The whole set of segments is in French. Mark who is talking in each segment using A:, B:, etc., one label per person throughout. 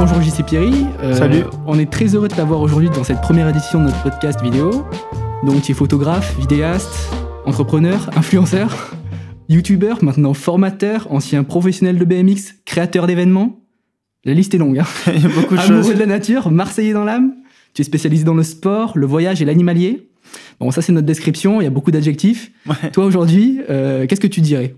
A: bonjour JC Pierry.
B: Euh, Salut.
A: On est très heureux de t'avoir aujourd'hui dans cette première édition de notre podcast vidéo. Donc tu es photographe, vidéaste, entrepreneur, influenceur, youtubeur, maintenant formateur, ancien professionnel de BMX, créateur d'événements. La liste est longue. Hein.
B: Il y a beaucoup de
A: Amoureux de la nature, marseillais dans l'âme. Tu es spécialisé dans le sport, le voyage et l'animalier. Bon, ça c'est notre description, il y a beaucoup d'adjectifs. Toi aujourd'hui, euh, qu'est-ce que tu dirais?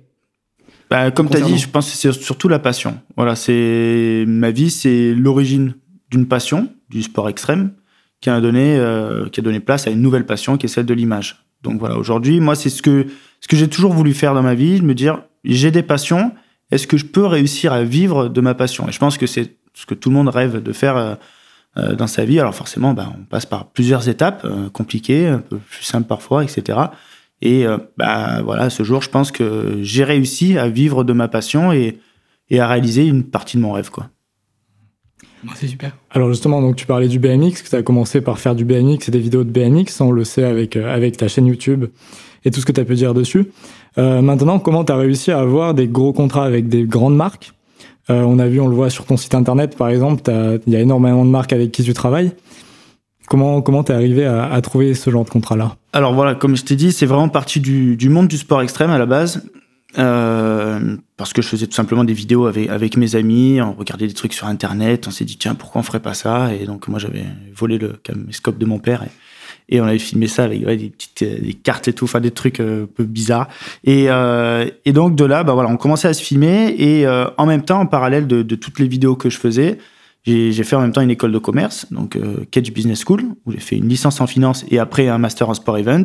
B: Bah, comme tu as dit, je pense que c'est surtout la passion. Voilà, c'est ma vie, c'est l'origine d'une passion, du sport extrême, qui a donné, euh, qui a donné place à une nouvelle passion, qui est celle de l'image. Donc voilà, aujourd'hui, moi, c'est ce que ce que j'ai toujours voulu faire dans ma vie, me dire, j'ai des passions, est-ce que je peux réussir à vivre de ma passion? Et je pense que c'est ce que tout le monde rêve de faire euh, euh, dans sa vie. Alors forcément, bah, on passe par plusieurs étapes compliquées, un peu plus simples parfois, etc. Et euh, bah voilà, ce jour, je pense que j'ai réussi à vivre de ma passion et, et à réaliser une partie de mon rêve, quoi.
A: C'est super.
C: Alors justement, donc tu parlais du BMX, que tu as commencé par faire du BMX et des vidéos de BMX, on le sait avec, euh, avec ta chaîne YouTube et tout ce que tu as pu dire dessus. Euh, maintenant, comment tu as réussi à avoir des gros contrats avec des grandes marques? Euh, On a vu, on le voit sur ton site internet par exemple, il y a énormément de marques avec qui tu travailles. Comment comment t'es arrivé à, trouver ce genre de contrat-là?
B: Alors voilà, comme je t'ai dit, c'est vraiment parti du, du, monde du sport extrême à la base. Euh, parce que je faisais tout simplement des vidéos avec, avec mes amis, on regardait des trucs sur internet, on s'est dit tiens pourquoi on ferait pas ça? Et donc moi j'avais volé le caméscope de mon père et, on avait filmé ça avec des petites des cartes et tout, enfin des trucs euh, un peu bizarres et, euh, et donc de là bah voilà on commençait à se filmer et en même temps en parallèle de toutes les vidéos que je faisais j'ai fait en même temps une école de commerce, donc euh, Cage Business School, où j'ai fait une licence en finance et après un master en sport event.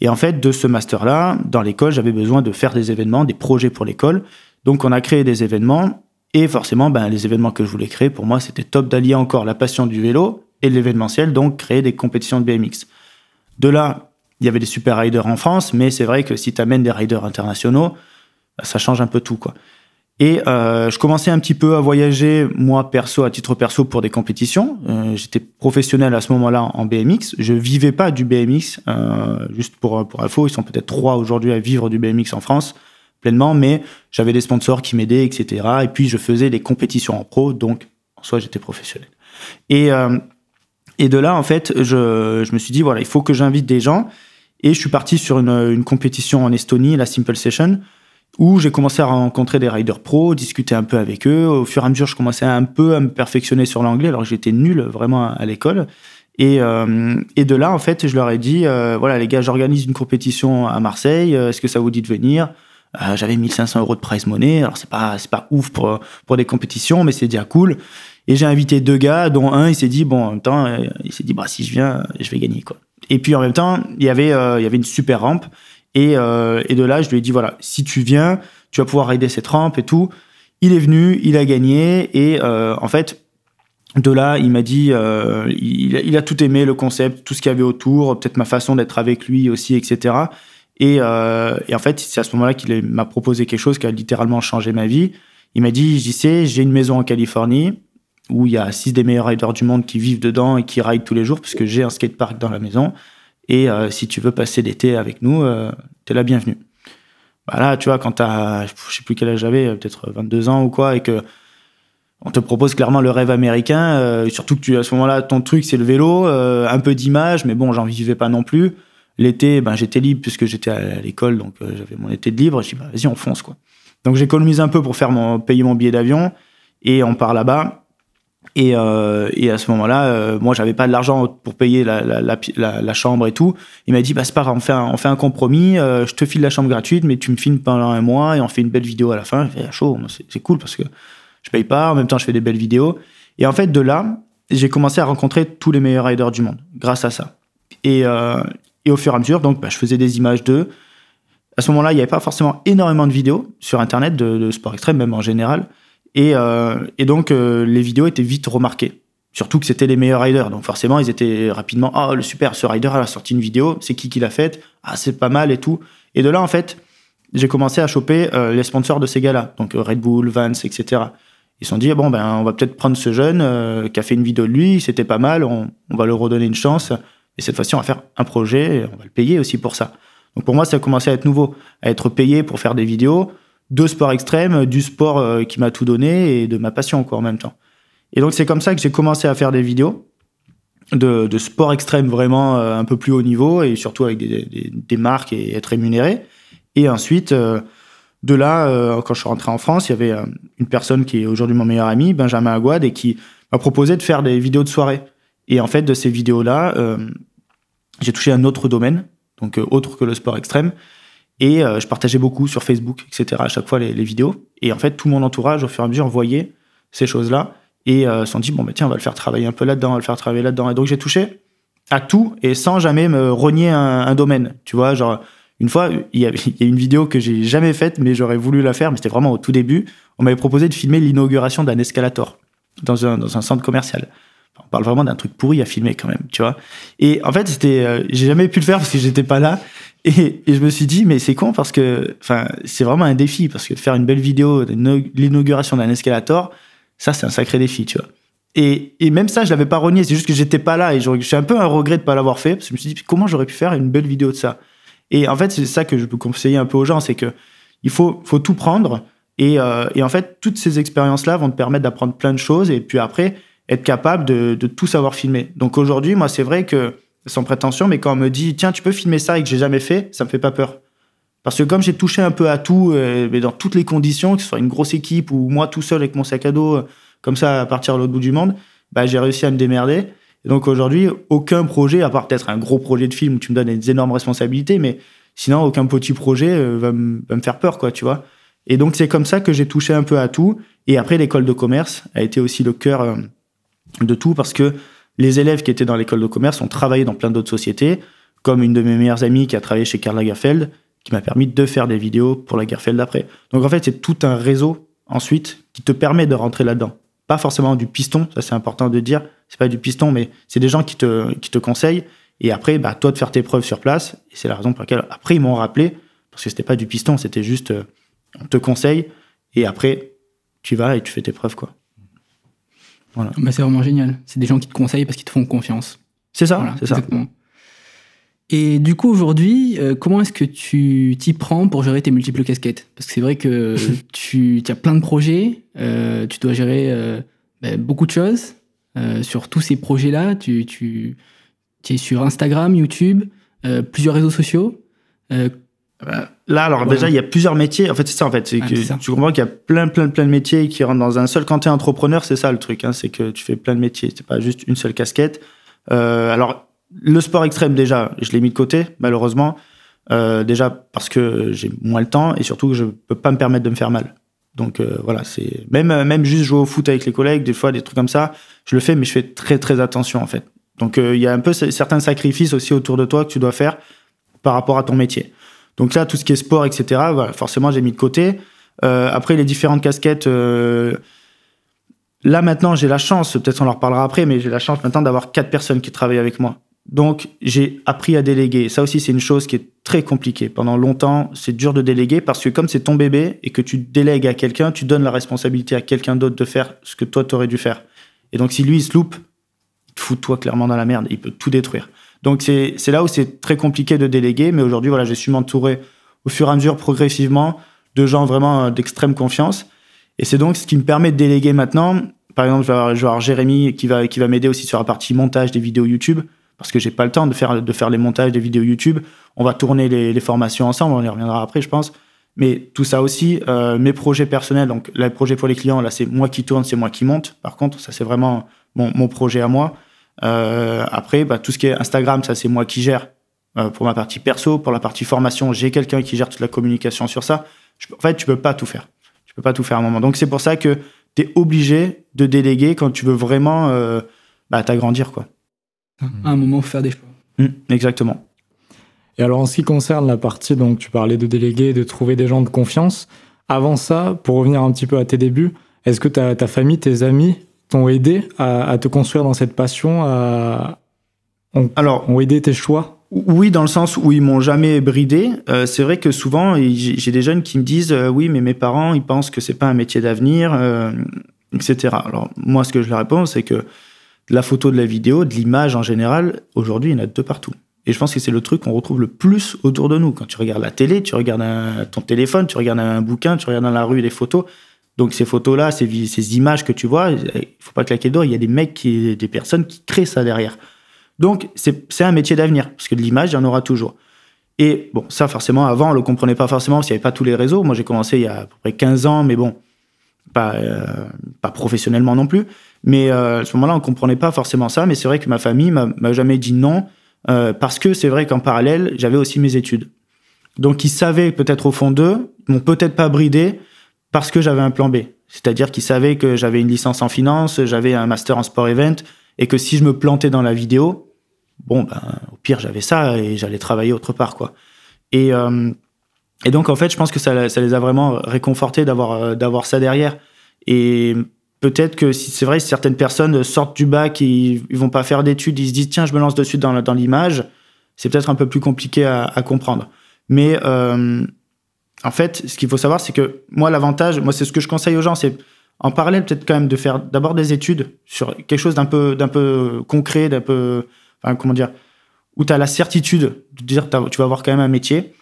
B: Et en fait, de ce master-là, dans l'école, j'avais besoin de faire des événements, des projets pour l'école. Donc, on a créé des événements. Et forcément, ben, les événements que je voulais créer, pour moi, c'était top d'allier encore la passion du vélo et l'événementiel, donc créer des compétitions de BMX. De là, il y avait des super riders en France, mais c'est vrai que si tu amènes des riders internationaux, ça change un peu tout, quoi. Et euh, je commençais un petit peu à voyager, moi perso, à titre perso, pour des compétitions. Euh, J'étais professionnel à ce moment-là en BMX. Je vivais pas du BMX, euh, juste pour, pour info, ils sont peut-être trois aujourd'hui à vivre du BMX en France pleinement, mais j'avais des sponsors qui m'aidaient, etc. Et puis je faisais des compétitions en pro, donc en soi j'étais professionnel. Et, et de là, en fait, je, je me suis dit, voilà, il faut que j'invite des gens. Et je suis parti sur une, une compétition en Estonie, la Simple Session, où j'ai commencé à rencontrer des riders pro, discuter un peu avec eux. Au fur et à mesure, je commençais un peu à me perfectionner sur l'anglais, alors que j'étais nul vraiment à l'école. Et, euh, de là, en fait, je leur ai dit, euh, voilà les gars, j'organise une compétition à Marseille, euh, est-ce que ça vous dit de venir? Euh, J'avais 1500 euros de prize money, alors c'est pas c'est pas ouf pour pour des compétitions, mais c'est déjà cool. Et j'ai invité deux gars, dont un, il s'est dit bon, en même temps, il s'est dit bah si je viens, je vais gagner quoi. Et puis en même temps, il y avait il y avait une super rampe et, euh, et, de là, je lui ai dit, voilà, si tu viens, tu vas pouvoir rider cette rampe et tout. Il est venu, il a gagné. Et euh, en fait, de là, il m'a dit, euh, il, a tout aimé, le concept, tout ce qu'il y avait autour, peut-être ma façon d'être avec lui aussi, etc. Et, et en fait, c'est à ce moment-là qu'il m'a proposé quelque chose qui a littéralement changé ma vie. Il m'a dit, j'y sais, j'ai une maison en Californie où il y a six des meilleurs riders du monde qui vivent dedans et qui rident tous les jours, puisque j'ai un skatepark dans la maison. Et euh, si tu veux passer l'été avec nous, euh, t'es la bienvenue. Bah là, tu vois, quand t'as, je sais plus quel âge j'avais, peut-être 22 ans ou quoi, et que on te propose clairement le rêve américain, euh, surtout que tu, à ce moment-là, ton truc, c'est le vélo, un peu d'image, mais bon, j'en vivais pas non plus. L'été, ben, j'étais libre puisque j'étais à l'école, donc j'avais mon été de libre. Je dis, bah, vas-y, on fonce, quoi. Donc j'économise un peu pour faire mon, payer mon billet d'avion, et on part là-bas. Et, euh, et, à ce moment-là, euh, moi, j'avais pas de l'argent pour payer la, chambre et tout. Il m'a dit, bah, c'est pas grave, on fait un, compromis, euh, je te file la chambre gratuite, mais tu me filmes pendant un mois et on fait une belle vidéo à la fin. J'ai fait, ah, chaud, c'est cool parce que je paye pas, en même temps, je fais des belles vidéos. Et en fait, de là, j'ai commencé à rencontrer tous les meilleurs riders du monde grâce à ça. Et, euh, au fur et à mesure, donc, bah, je faisais des images d'eux. À ce moment-là, il n'y avait pas forcément énormément de vidéos sur Internet de, de sport extrême, même en général. Et, euh, et donc, euh, les vidéos étaient vite remarquées. Surtout que c'était les meilleurs riders. Donc, forcément, ils étaient rapidement Ah, oh, le super, ce rider, a sorti une vidéo. C'est qui qui l'a faite? Ah, c'est pas mal et tout. Et de là, en fait, j'ai commencé à choper euh, les sponsors de ces gars-là. Donc, Red Bull, Vans, etc. Ils se sont dit Bon, ben, on va peut-être prendre ce jeune qui a fait une vidéo de lui. C'était pas mal. On, va leur redonner une chance. Et cette fois-ci, on va faire un projet. Et on va le payer aussi pour ça. Donc, pour moi, ça a commencé à être nouveau. À être payé pour faire des vidéos de sport extrême, du sport euh, qui m'a tout donné et de ma passion quoi en même temps. Et donc c'est comme ça que j'ai commencé à faire des vidéos de, de sport extrême vraiment euh, un peu plus haut niveau et surtout avec des, des, marques et être rémunéré. Et ensuite, euh, de là, quand je suis rentré en France, il y avait une personne qui est aujourd'hui mon meilleur ami, Benjamin Aguad, et qui m'a proposé de faire des vidéos de soirée. Et en fait, de ces vidéos-là, j'ai touché un autre domaine, donc autre que le sport extrême. Et je partageais beaucoup sur Facebook, etc. à chaque fois les, vidéos. Et en fait, tout mon entourage, au fur et à mesure, voyait ces choses-là et euh, se sont dit bon bah tiens on va le faire travailler un peu là-dedans, on va le faire travailler là-dedans. Et donc j'ai touché à tout et sans jamais me renier un, domaine. Tu vois, genre une fois il y, a, il y a une vidéo que j'ai jamais faite mais j'aurais voulu la faire, mais c'était vraiment au tout début. On m'avait proposé de filmer l'inauguration d'un escalator dans un, dans un centre commercial. On parle vraiment d'un truc pourri à filmer quand même, tu vois. Et en fait, c'était, euh, j'ai jamais pu le faire parce que j'étais pas là. Et, je me suis dit, mais c'est con parce que, c'est vraiment un défi parce que faire une belle vidéo l'inauguration d'un escalator, ça, c'est un sacré défi, tu vois. Et, et même ça, je l'avais pas renié. C'est juste que j'étais pas là et j'ai un peu un regret de pas l'avoir fait parce que je me suis dit comment j'aurais pu faire une belle vidéo de ça? Et en fait, c'est ça que je peux conseiller un peu aux gens, c'est que il faut, faut tout prendre et, euh, et en fait, toutes ces expériences-là vont te permettre d'apprendre plein de choses et puis après être capable de tout savoir filmer. Donc aujourd'hui, moi, c'est vrai que sans prétention, mais quand on me dit tiens, tu peux filmer ça et que j'ai jamais fait, ça me fait pas peur. Parce que comme j'ai touché un peu à tout, euh, mais dans toutes les conditions, que ce soit une grosse équipe ou moi tout seul avec mon sac à dos, euh, comme ça à partir de l'autre bout du monde, bah, j'ai réussi à me démerder. Et donc aujourd'hui, aucun projet, à part peut-être un gros projet de film où tu me donnes des énormes responsabilités, mais sinon aucun petit projet euh, va, me, va me faire peur, quoi, tu vois. Et donc c'est comme ça que j'ai touché un peu à tout. Et après, l'école de commerce a été aussi le cœur de tout parce que les élèves qui étaient dans l'école de commerce ont travaillé dans plein d'autres sociétés, comme une de mes meilleures amies qui a travaillé chez Karl Lagerfeld, qui m'a permis de faire des vidéos pour la Garfield d'après. Donc en fait, c'est tout un réseau ensuite qui te permet de rentrer là-dedans. Pas forcément du piston, ça c'est important de dire. C'est pas du piston, mais c'est des gens qui te, qui te conseillent. Et après, bah, toi de faire tes preuves sur place. Et c'est la raison pour laquelle, après, ils m'ont rappelé, parce que c'était pas du piston, c'était juste, euh, on te conseille. Et après, tu vas et tu fais tes preuves, quoi.
A: Voilà. Bah, c'est vraiment génial. C'est des gens qui te conseillent parce qu'ils te font confiance.
B: C'est ça, voilà, c'est ça.
A: Et du coup, aujourd'hui, euh, comment est-ce que tu t'y prends pour gérer tes multiples casquettes? Parce que c'est vrai que tu, as plein de projets, euh, tu dois gérer euh, ben, beaucoup de choses. Sur tous ces projets-là, tu, tu, tu, es sur Instagram, YouTube, plusieurs réseaux sociaux.
B: Là, alors déjà, il y a plusieurs métiers. En fait, c'est ça, en fait. C'est que ça. tu comprends qu'il y a plein, plein, plein de métiers qui rentrent dans un seul. Quand tu es entrepreneur, c'est ça le truc. Hein, c'est que tu fais plein de métiers. C'est pas juste une seule casquette. alors, le sport extrême, déjà, je l'ai mis de côté, malheureusement. Euh, déjà parce que j'ai moins le temps et surtout que je peux pas me permettre de me faire mal. Donc euh, voilà, c'est même euh, même juste jouer au foot avec les collègues, des fois des trucs comme ça, je le fais, mais je fais très très attention en fait. Donc euh, il y a un peu certains sacrifices aussi autour de toi que tu dois faire par rapport à ton métier. Donc là, tout ce qui est sport, etc. Voilà, forcément, j'ai mis de côté. Euh, après, les différentes casquettes. Là maintenant, j'ai la chance, peut-être on en reparlera après, mais j'ai la chance maintenant d'avoir quatre personnes qui travaillent avec moi. Donc, j'ai appris à déléguer. Ça aussi, c'est une chose qui est très compliquée. Pendant longtemps, c'est dur de déléguer parce que comme c'est ton bébé et que tu délègues à quelqu'un, tu donnes la responsabilité à quelqu'un d'autre de faire ce que toi, tu aurais dû faire. Et donc, si lui, il se loupe, il te fout toi clairement dans la merde. Il peut tout détruire. Donc, c'est là où c'est très compliqué de déléguer. Mais aujourd'hui, voilà, j'ai su m'entourer au fur et à mesure, progressivement, de gens vraiment euh, d'extrême confiance. Et c'est donc ce qui me permet de déléguer maintenant. Par exemple, je vais avoir, Jérémy qui va, qui va m'aider aussi sur la partie montage des vidéos YouTube parce que j'ai pas le temps de faire, de faire les montages des vidéos YouTube. On va tourner les, les, formations ensemble, on y reviendra après, je pense. Mais tout ça aussi, euh, mes projets personnels, donc les projets pour les clients, là, c'est moi qui tourne, c'est moi qui monte. Par contre, ça, c'est vraiment mon, mon, projet à moi. Euh, après, bah, tout ce qui est Instagram, ça, c'est moi qui gère. Euh, pour ma partie perso, pour la partie formation, j'ai quelqu'un qui gère toute la communication sur ça. Je, en fait, tu peux pas tout faire. Tu peux pas tout faire à un moment. Donc, c'est pour ça que tu es obligé de déléguer quand tu veux vraiment euh, bah, t'agrandir, quoi
A: à un moment faire des choix.
B: Mmh, exactement.
C: Et alors en ce qui concerne la partie, donc tu parlais de déléguer, de trouver des gens de confiance. Avant ça, pour revenir un petit peu à tes débuts, est-ce que ta, ta, famille, tes amis t'ont aidé à, à, te construire dans cette passion à... ont, Alors, ont aidé tes choix?
B: oui, dans le sens où ils m'ont jamais bridé. Euh, c'est vrai que souvent, j'ai des jeunes qui me disent euh, oui, mais mes parents, ils pensent que c'est pas un métier d'avenir, euh, etc. Alors moi, ce que je leur réponds, c'est que de la photo, de la vidéo, de l'image en général, aujourd'hui, il y en a de partout. Et je pense que c'est le truc qu'on retrouve le plus autour de nous. Quand tu regardes la télé, tu regardes un, ton téléphone, tu regardes un bouquin, tu regardes dans la rue des photos. Donc ces photos-là, ces, ces images que tu vois, il faut pas claquer d'or. Il y a des mecs, qui, des personnes qui créent ça derrière. Donc c'est un métier d'avenir parce que de l'image, il y en aura toujours. Et bon, ça forcément, avant, on le comprenait pas forcément parce qu'il n'y avait pas tous les réseaux. Moi, j'ai commencé il y a à peu près 15 ans, mais bon, pas, euh, pas professionnellement non plus. Mais euh, à ce moment-là, on comprenait pas forcément ça. Mais c'est vrai que ma famille m'a jamais dit non euh, parce que c'est vrai qu'en parallèle, j'avais aussi mes études. Donc ils savaient peut-être au fond d'eux, ils m'ont peut-être pas bridé parce que j'avais un plan B. C'est-à-dire qu'ils savaient que j'avais une licence en finance, j'avais un master en sport event et que si je me plantais dans la vidéo, bon ben au pire j'avais ça et j'allais travailler autre part quoi. Et euh, et donc en fait, je pense que ça, les a vraiment réconfortés d'avoir d'avoir ça derrière. Et peut-être que si c'est vrai, certaines personnes sortent du bac ils, vont pas faire d'études, ils se disent tiens, je me lance dessus dans, dans l'image, c'est peut-être un peu plus compliqué à, à comprendre. Mais euh, en fait, ce qu'il faut savoir, c'est que moi, l'avantage, moi, c'est ce que je conseille aux gens, c'est en parallèle peut-être quand même de faire d'abord des études sur quelque chose d'un peu, d'un peu concret, d'un peu, comment dire, où tu as la certitude de dire tu vas avoir quand même un métier.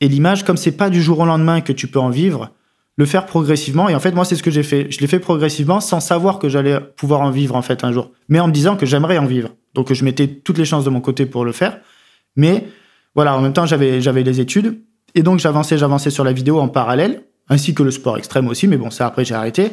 B: Et l'image, comme c'est pas du jour au lendemain que tu peux en vivre, le faire progressivement. Et en fait, moi, c'est ce que j'ai fait. Je l'ai fait progressivement sans savoir que j'allais pouvoir en vivre, en fait, un jour. Mais en me disant que j'aimerais en vivre. Donc, je mettais toutes les chances de mon côté pour le faire. Mais voilà, en même temps, j'avais, j'avais les études. Et donc, j'avançais, j'avançais sur la vidéo en parallèle, ainsi que le sport extrême aussi. Mais bon, ça, après, j'ai arrêté.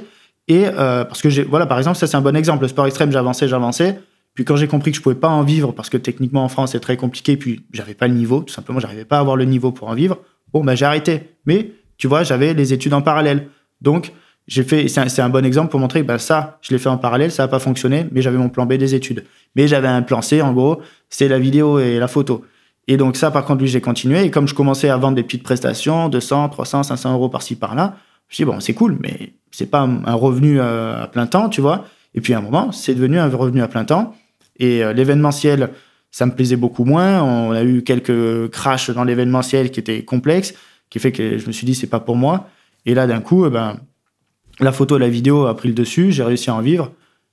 B: Et euh, parce que voilà, par exemple, ça, c'est un bon exemple. Le sport extrême, j'avançais, j'avançais. Puis quand j'ai compris que je pouvais pas en vivre parce que techniquement en France c'est très compliqué, puis j'avais pas le niveau, tout simplement, j'arrivais pas à avoir le niveau pour en vivre. Bon, bah j'ai arrêté. Mais tu vois, j'avais les études en parallèle. Donc, j'ai fait, c'est un, bon exemple pour montrer que bah, ça, je l'ai fait en parallèle, ça n'a pas fonctionné, mais j'avais mon plan B des études. Mais j'avais un plan C, en gros, c'est la vidéo et la photo. Et donc ça, par contre, lui, j'ai continué. Et comme je commençais à vendre des petites prestations, 200, 300, 500 euros par-ci, par-là, je dit, bon, c'est cool, mais c'est pas un revenu euh, à plein temps, tu vois. Et puis à un moment, c'est devenu un revenu à plein temps. Et euh, l'événementiel, ça me plaisait beaucoup moins. On a eu quelques crashs dans l'événementiel qui étaient complexes qui fait que je me suis dit c'est pas pour moi. Et là d'un coup, eh ben la photo la vidéo a pris le dessus, j'ai réussi à en vivre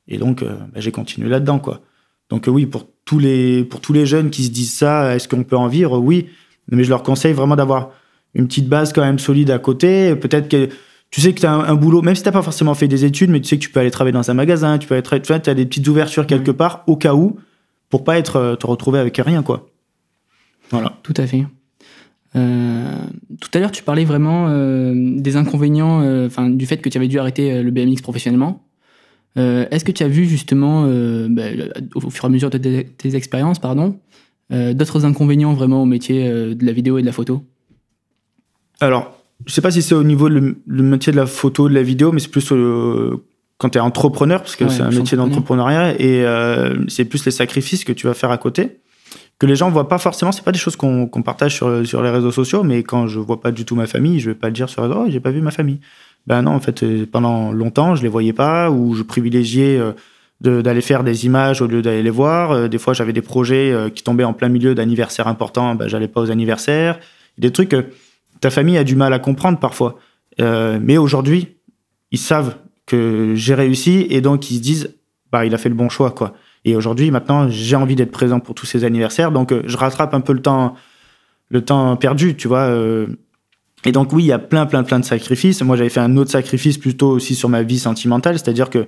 B: et donc euh, ben, j'ai continué là-dedans quoi. Donc oui pour tous les pour tous les jeunes qui se disent ça, est-ce qu'on peut en vivre? Oui, mais je leur conseille vraiment d'avoir une petite base quand même solide à côté. Peut-être que tu sais que tu as un, boulot, même si tu pas forcément fait des études, mais tu sais que tu peux aller travailler dans un magasin, tu peux être, tu as des petites ouvertures quelque part au cas où, pour pas être euh, te retrouver avec rien quoi.
A: Voilà. Tout à fait. Euh, tout à l'heure, tu parlais vraiment euh, des inconvénients, euh, enfin du fait que tu avais dû arrêter le BMX professionnellement. Est-ce que tu as vu justement, bah, au fur et à mesure de tes, expériences, pardon, d'autres inconvénients vraiment au métier de la vidéo et de la photo?
B: Alors, je sais pas si c'est au niveau du métier de la photo, de la vidéo, mais c'est plus quand tu es entrepreneur, parce que c'est un métier d'entrepreneuriat, et c'est plus les sacrifices que tu vas faire à côté que les gens voient pas forcément. C'est pas des choses qu'on partage sur, sur les réseaux sociaux, mais quand je vois pas du tout ma famille, je vais pas le dire sur les réseaux. Oh, j'ai pas vu ma famille. Ben non, en fait, euh, pendant longtemps, je les voyais pas ou je privilégiais euh, d'aller faire des images au lieu d'aller les voir. Euh, des fois, j'avais des projets qui tombaient en plein milieu d'anniversaires importants, ben, j'allais pas aux anniversaires. Des trucs que ta famille a du mal à comprendre parfois. mais aujourd'hui, ils savent que j'ai réussi et donc ils se disent, bah, il a fait le bon choix, quoi. Et aujourd'hui, maintenant, j'ai envie d'être présent pour tous ces anniversaires, donc je rattrape un peu le temps, le temps perdu, tu vois. Et donc oui, il y a plein, plein, plein de sacrifices. Moi, j'avais fait un autre sacrifice plutôt aussi sur ma vie sentimentale, c'est-à-dire que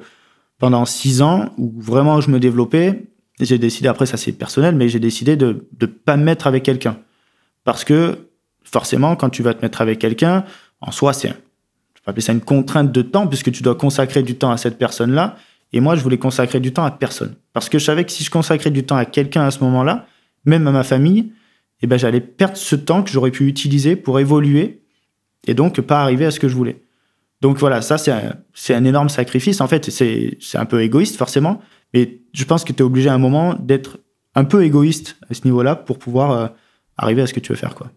B: pendant six ans où vraiment je me développais, j'ai décidé, après ça c'est personnel, mais j'ai décidé de ne pas me mettre avec quelqu'un. Parce que forcément, quand tu vas te mettre avec quelqu'un, en soi, c'est, je vais appeler ça une contrainte de temps, puisque tu dois consacrer du temps à cette personne-là. Et moi, je voulais consacrer du temps à personne. Parce que je savais que si je consacrais du temps à quelqu'un à ce moment-là, même à ma famille, eh ben, j'allais perdre ce temps que j'aurais pu utiliser pour évoluer et donc pas arriver à ce que je voulais. Donc voilà, ça, c'est un, un, énorme sacrifice. En fait, c'est un peu égoïste, forcément. Mais je pense que tu es obligé à un moment d'être un peu égoïste à ce niveau-là pour pouvoir euh, arriver à ce que tu veux faire. Quoi.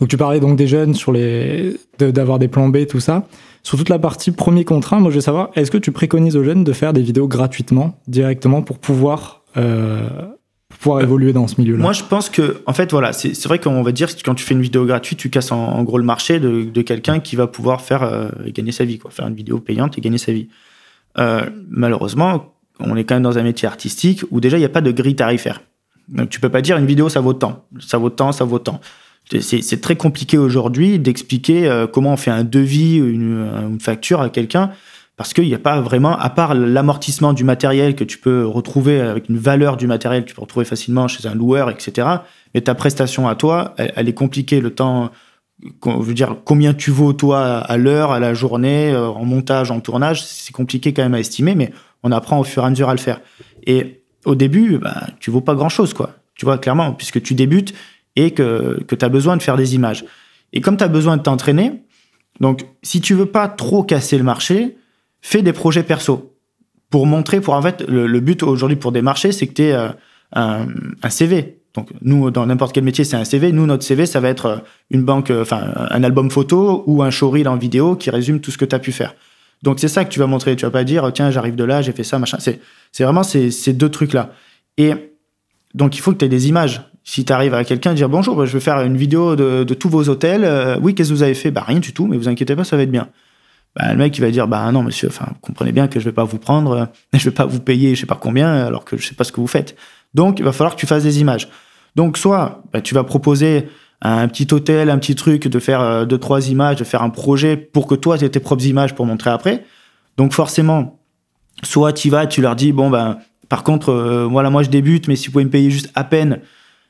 C: Donc tu parlais donc des jeunes sur les d'avoir des plans B, tout ça. Sur toute la partie premier contrat, moi je veux savoir, est-ce que tu préconises aux jeunes de faire des vidéos gratuitement, directement, pour pouvoir, euh, pouvoir évoluer dans ce milieu-là
B: Moi je pense que, en fait, voilà, c'est vrai qu'on va dire que quand tu fais une vidéo gratuite, tu casses en, gros le marché de, de quelqu'un qui va pouvoir faire euh, gagner sa vie, quoi, faire une vidéo payante et gagner sa vie. Euh, malheureusement, on est quand même dans un métier artistique où déjà il n'y a pas de grille tarifaire. Donc tu peux pas dire une vidéo ça vaut tant, ça vaut tant, ça vaut tant. C'est très compliqué aujourd'hui d'expliquer euh, comment on fait un devis, une, une facture à quelqu'un, parce qu'il n'y a pas vraiment, à part l'amortissement du matériel que tu peux retrouver avec une valeur du matériel que tu peux retrouver facilement chez un loueur, etc. Mais ta prestation à toi, elle, est compliquée. Le temps, je veux dire, combien tu vaux toi à l'heure, à la journée, euh, en montage, en tournage, c'est compliqué quand même à estimer, mais on apprend au fur et à mesure à le faire. Et au début, bah, tu vaux pas grand chose, quoi. Tu vois, clairement, puisque tu débutes et que, que tu as besoin de faire des images. Et comme tu as besoin de t'entraîner, donc si tu veux pas trop casser le marché, fais des projets perso. Pour montrer, pour en fait, le, but aujourd'hui pour des marchés, c'est que tu aies euh, un, CV. Donc nous, dans n'importe quel métier, c'est un CV. Nous, notre CV, ça va être euh, une banque, euh, enfin un album photo ou un showreel en vidéo qui résume tout ce que tu as pu faire. Donc c'est ça que tu vas montrer. Tu vas pas dire tiens, j'arrive de là, j'ai fait ça, machin. C'est vraiment ces, ces deux trucs là. Et donc il faut que tu aies des images. Si tu arrives à quelqu'un dire bonjour, je vais faire une vidéo de, tous vos hôtels. Oui, qu'est-ce que vous avez fait? Bah rien du tout, mais vous inquiétez pas, ça va être bien. Bah, le mec il va dire bah non monsieur, enfin comprenez bien que je vais pas vous prendre, je vais pas vous payer je sais pas combien alors que je sais pas ce que vous faites. Donc il va falloir que tu fasses des images. Donc soit bah, tu vas proposer un petit hôtel, un petit truc, de faire euh, deux trois images, de faire un projet pour que toi tu aies tes propres images pour montrer après. Donc forcément, soit tu vas, tu leur dis bon ben par contre, euh, voilà, moi je débute, mais si vous pouvez me payer juste à peine,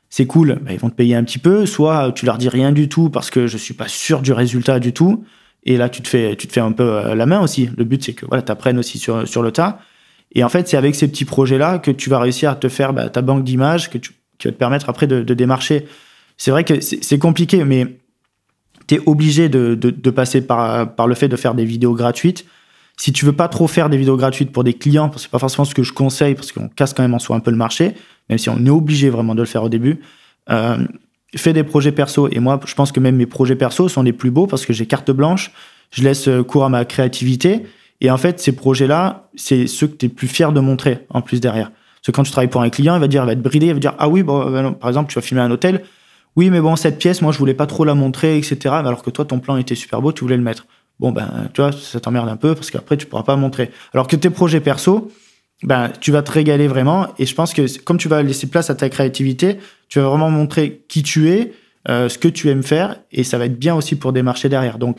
B: c'est cool, bah, ils vont te payer un petit peu. Soit tu leur dis rien du tout parce que je suis pas sûr du résultat du tout. Et là, tu te fais, tu te fais un peu euh, la main aussi. Le but, c'est que voilà, tu apprennes aussi sur, sur le tas. Et en fait, c'est avec ces petits projets-là que tu vas réussir à te faire bah, ta banque d'images que tu, qui va te permettre après de, démarcher. C'est vrai que c'est compliqué, mais tu es obligé de, de, de, passer par, par le fait de faire des vidéos gratuites si tu veux pas trop faire des vidéos gratuites pour des clients, parce que c'est pas forcément ce que je conseille, parce qu'on casse quand même en soi un peu le marché, même si on est obligé vraiment de le faire au début, euh, fais des projets perso. Et moi, je pense que même mes projets perso sont les plus beaux parce que j'ai carte blanche, je laisse euh, cours à ma créativité. Et en fait, ces projets-là, c'est ceux que tu es plus fier de montrer en plus derrière. Parce que quand tu travailles pour un client, il va dire, il va être bridé, il va dire, ah oui, bon, ben par exemple, tu vas filmer un hôtel. Oui, mais bon, cette pièce, moi, je voulais pas trop la montrer, etc. Alors que toi, ton plan était super beau, tu voulais le mettre bon ben tu vois ça t'emmerde un peu parce qu'après tu pourras pas montrer alors que tes projets perso ben tu vas te régaler vraiment et je pense que comme tu vas laisser place à ta créativité tu vas vraiment montrer qui tu es euh, ce que tu aimes faire et ça va être bien aussi pour des marchés derrière. Donc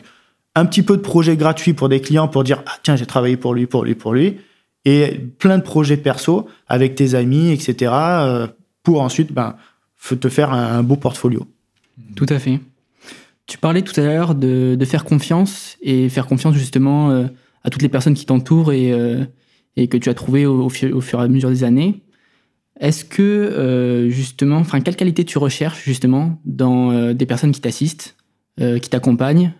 B: un petit peu de projets gratuits pour des clients pour dire ah tiens j'ai travaillé pour lui pour lui pour lui et plein de projets perso avec tes amis etc euh, pour ensuite ben te faire un beau portfolio.
A: Tout à fait. Tu parlais tout à l'heure de, faire confiance et faire confiance justement euh, à toutes les personnes qui t'entourent et, et, que tu as trouvées au, fur et à mesure des années. Est-ce que euh, justement, enfin, quelle qualité tu recherches justement dans des personnes qui t'assistent, qui t'accompagnent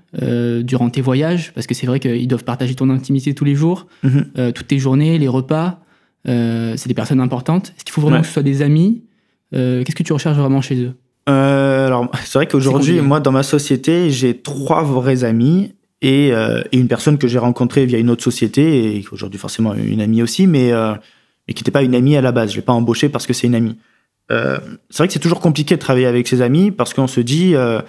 A: durant tes voyages? Parce que c'est vrai qu'ils doivent partager ton intimité tous les jours, mm-hmm. toutes tes journées, les repas. c'est des personnes importantes. Est-ce qu'il faut vraiment que ce soit des amis? Qu'est-ce que tu recherches vraiment chez eux?
B: Euh, alors, c'est vrai qu'aujourd'hui, moi, dans ma société, j'ai trois vrais amis et, euh, et une personne que j'ai rencontrée via une autre société et aujourd'hui forcément une amie aussi, mais, mais qui n'était pas une amie à la base. Je l'ai pas embauchée parce que c'est une amie. Euh, c'est vrai que c'est toujours compliqué de travailler avec ses amis parce qu'on se dit euh,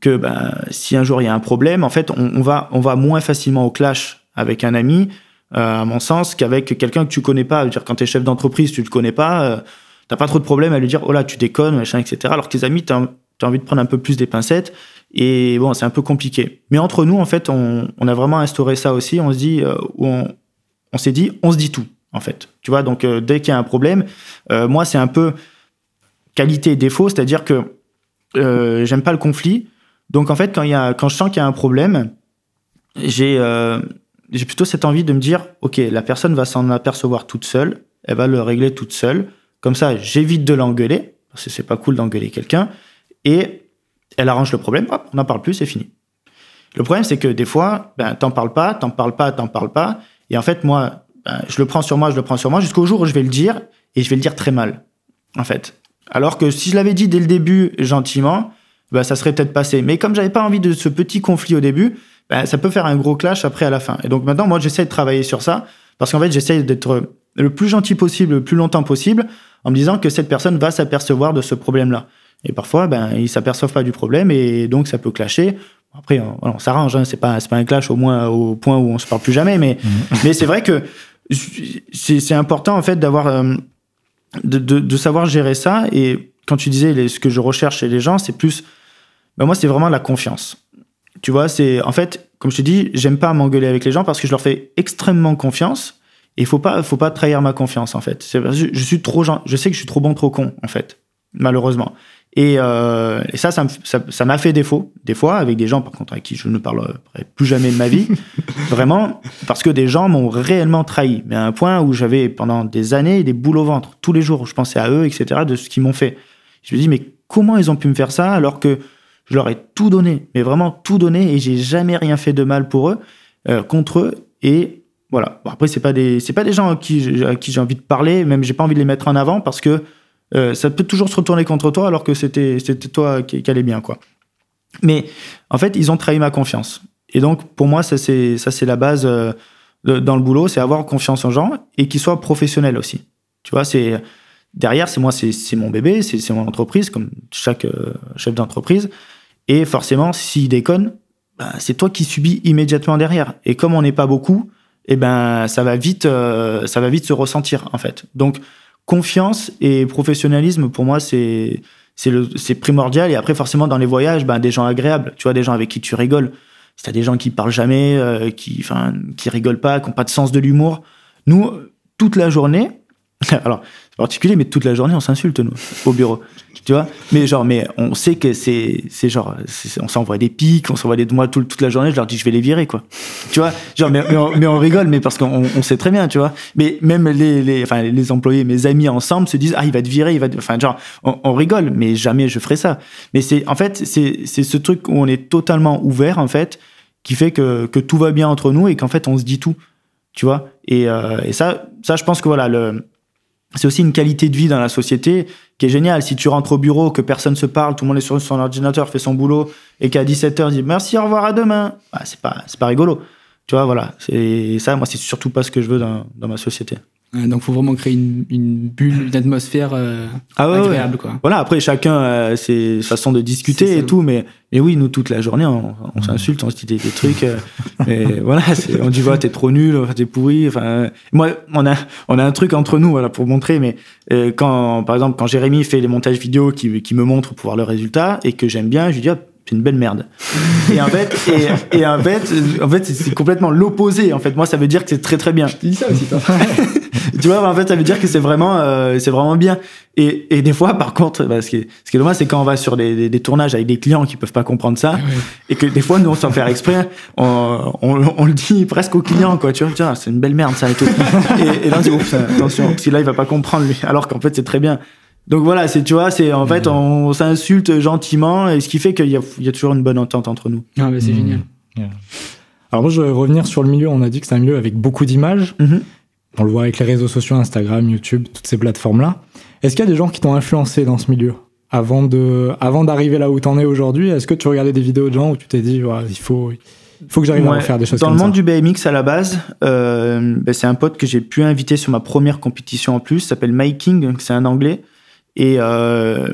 B: que ben, si un jour il y a un problème, en fait, on, va, on va moins facilement au clash avec un ami, euh, à mon sens, qu'avec quelqu'un que tu connais pas. dire, quand tu es chef d'entreprise, tu le connais pas t'as pas trop de problème à lui dire, oh là, tu déconnes, etc. Alors que tes amis, t'as as envie de prendre un peu plus des pincettes. Et bon, c'est un peu compliqué. Mais entre nous, en fait, on, a vraiment instauré ça aussi. On se dit, on, on s'est dit, on se dit tout, en fait. Tu vois, donc euh, dès qu'il y a un problème, euh, moi, c'est un peu qualité et défaut, c'est-à-dire que euh, j'aime pas le conflit. Donc en fait, quand, il y a, quand je sens qu'il y a un problème, j'ai plutôt cette envie de me dire, ok, la personne va s'en apercevoir toute seule, elle va le régler toute seule. Comme ça, j'évite de l'engueuler, parce que c'est pas cool d'engueuler quelqu'un, et elle arrange le problème, hop, on n'en parle plus, c'est fini. Le problème, c'est que des fois, ben, t'en parles pas, t'en parles pas, t'en parles pas, et en fait, moi, ben, je le prends sur moi, je le prends sur moi, jusqu'au jour où je vais le dire, et je vais le dire très mal, en fait. Alors que si je l'avais dit dès le début, gentiment, ben, ça serait peut-être passé. Mais comme j'avais pas envie de ce petit conflit au début, ben, ça peut faire un gros clash après à la fin. Et donc maintenant, moi, j'essaie de travailler sur ça, parce qu'en fait, j'essaie d'être le plus gentil possible, le plus longtemps possible, en me disant que cette personne va s'apercevoir de ce problème-là. Et parfois, ben, ils s'aperçoivent pas du problème et donc ça peut clasher. Après, on, on s'arrange, hein, c'est pas un clash au moins au point où on se parle plus jamais, mais mhm. mais c'est vrai que c'est important en fait d'avoir euh, de, savoir gérer ça. Et quand tu disais ce que je recherche chez les gens, c'est plus ben moi, c'est vraiment la confiance. Tu vois, c'est en fait, comme je te dis, j'aime pas m'engueuler avec les gens parce que je leur fais extrêmement confiance. Et il faut pas, faut pas trahir ma confiance en fait. Je, je suis trop, je sais que je suis trop bon, trop con en fait, malheureusement. Et, euh, et ça, ça, ça, m'a fait défaut, des fois, avec des gens, par contre, avec qui je ne parlerai plus jamais de ma vie. vraiment, parce que des gens m'ont réellement trahi. Mais à un point où j'avais, pendant des années, des boules au ventre. Tous les jours, je pensais à eux, etc., de ce qu'ils m'ont fait. Je me dis, mais comment ils ont pu me faire ça alors que je leur ai tout donné, mais vraiment tout donné, et j'ai jamais rien fait de mal pour eux, euh, contre eux. Et voilà. Bon, après, c'est pas des, c'est pas des gens à qui, à qui j'ai envie de parler, même j'ai pas envie de les mettre en avant parce que euh, ça peut toujours se retourner contre toi alors que c'était toi qui, allait bien quoi. Mais en fait, ils ont trahi ma confiance. Et donc pour moi, ça c'est la base euh, dans le boulot, c'est avoir confiance en gens et qu'ils soient professionnels aussi. Tu vois, c'est derrière, c'est moi, c'est mon bébé, c'est mon entreprise comme chaque euh, chef d'entreprise. Et forcément, s'ils déconnent, ben, c'est toi qui subis immédiatement derrière. Et comme on n'est pas beaucoup, eh ben ça va vite, ça va vite se ressentir en fait. Donc confiance et professionnalisme, pour moi, c'est primordial. Et après, forcément, dans les voyages, ben, des gens agréables, tu vois, des gens avec qui tu rigoles. Si t'as des gens qui parlent jamais, euh, qui, qui rigolent pas, qui ont pas de sens de l'humour. Nous, toute la journée, alors, particulier, mais toute la journée, on s'insulte, nous, au bureau. Tu vois? Mais genre mais on sait que c'est c'est genre on s'envoie des pics on s'envoie des moi toute la journée je leur dis je vais les virer quoi. Tu vois? Genre mais, mais, on, rigole mais parce qu'on on sait très bien tu vois. Mais même les, les enfin les employés mes amis ensemble se disent ah il va te virer il va enfin genre on, rigole mais jamais je ferai ça. Mais c'est en fait c'est c'est ce truc où on est totalement ouvert en fait qui fait que que tout va bien entre nous et qu'en fait on se dit tout. Tu vois? Et, euh, et ça ça je pense que voilà le c'est aussi une qualité de vie dans la société qui est géniale. Si tu rentres au bureau, que personne se parle, tout le monde est sur son ordinateur, fait son boulot, et qu'à 17h, dit merci, au revoir, à demain, bah, c'est pas, pas rigolo. Tu vois, voilà. C'est ça, moi, c'est surtout pas ce que je veux dans, dans ma société.
A: Donc, faut vraiment créer une, une bulle, une atmosphère euh, ah agréable, quoi.
B: Voilà. Après, chacun a ses façons de discuter et tout, mais, mais oui, nous toute la journée, on, on s'insulte, on se dit des, des trucs. Euh, mais voilà, on dit voilà, t'es trop nul, t'es pourri. Enfin, moi, on a, on a un truc entre nous, voilà, pour montrer. Mais euh, quand, par exemple, quand Jérémy fait les montages vidéo qui, qui me montre pour voir le résultat et que j'aime bien, je lui dis c'est une belle merde. Et en fait, et, et en fait, en fait, c'est complètement l'opposé. En fait, moi, ça veut dire que c'est très très bien.
A: Je dis ça aussi. Toi.
B: tu vois, en fait, ça veut dire que c'est vraiment, euh, c'est vraiment bien. Et, et des fois, par contre, bah, ce, qui est, ce qui est dommage, c'est quand on va sur des, des, tournages avec des clients qui peuvent pas comprendre ça, ah et que des fois, nous, sans faire exprès, on, on, on, le dit presque au client, quoi. Tu vois, tiens, c'est une belle merde ça et tout. et, et là, on dit, attention, parce que là, il va pas comprendre lui. Alors qu'en fait, c'est très bien. Donc voilà, c'est tu vois, c'est en fait mmh. on s'insulte gentiment et ce qui fait qu'il y, y, a toujours une bonne entente entre nous.
A: Ah mais c'est mmh. génial.
C: Alors moi je vais revenir sur le milieu. On a dit que c'est un milieu avec beaucoup d'images. Mmh. On le voit avec les réseaux sociaux, Instagram, YouTube, toutes ces plateformes là. Est-ce qu'il y a des gens qui t'ont influencé dans ce milieu? Avant de avant d'arriver là où t'en es aujourd'hui Est-ce que tu regardais des vidéos de gens où tu t'es dit il faut il faut que j'arrive à faire des choses
B: Dans
C: le
B: monde du BMX à la base, euh, ben, c'est un pote que j'ai pu inviter sur ma première compétition en plus, s'appelle Making, c'est un anglais. Et, euh,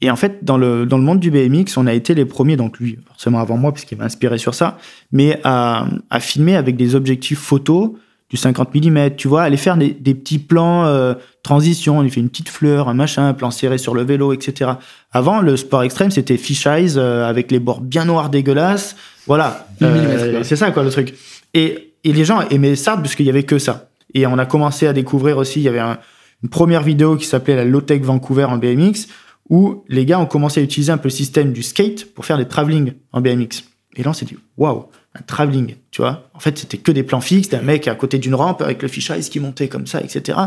B: et en fait, dans le, dans le monde du BMX, on a été les premiers, donc lui, forcément avant moi, puisqu'il m'a inspiré sur ça, mais à, à filmer avec des objectifs photos du 50 mm, tu vois, aller faire des, des petits plans euh, transition, on lui fait une petite fleur, un machin, un plan serré sur le vélo, etc. Avant, le sport extrême, c'était fish eyes euh, avec les bords bien noirs dégueulasses. Voilà, euh, c'est ça quoi le truc. Et, et les gens aimaient ça puisqu'il y avait que ça. Et on a commencé à découvrir aussi, il y avait un, une première vidéo qui s'appelait la Low Tech Vancouver en BMX, où les gars ont commencé à utiliser un peu le système du skate pour faire des travelling en BMX. Et là, on s'est dit, waouh, un travelling, tu vois. En fait, c'était que des plans fixes, d'un mec à côté d'une rampe avec le fisheye qui montait comme ça, etc.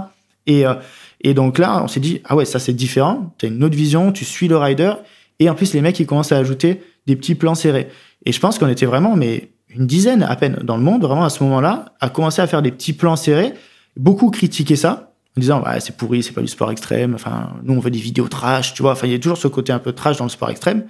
B: Et, euh, et donc là, on s'est dit, ah ouais, ça c'est différent, tu as une autre vision, tu suis le rider. Et en plus, les mecs, ils commencent à ajouter des petits plans serrés. Et je pense qu'on était vraiment, mais une dizaine à peine dans le monde, vraiment à ce moment-là, à commencer à faire des petits plans serrés. Beaucoup critiquaient ça en disant ouais, c'est pourri, c'est pas du sport extrême. Enfin, nous on veut des vidéos trash, tu vois. Enfin, il y a toujours ce côté un peu trash dans le sport extrême.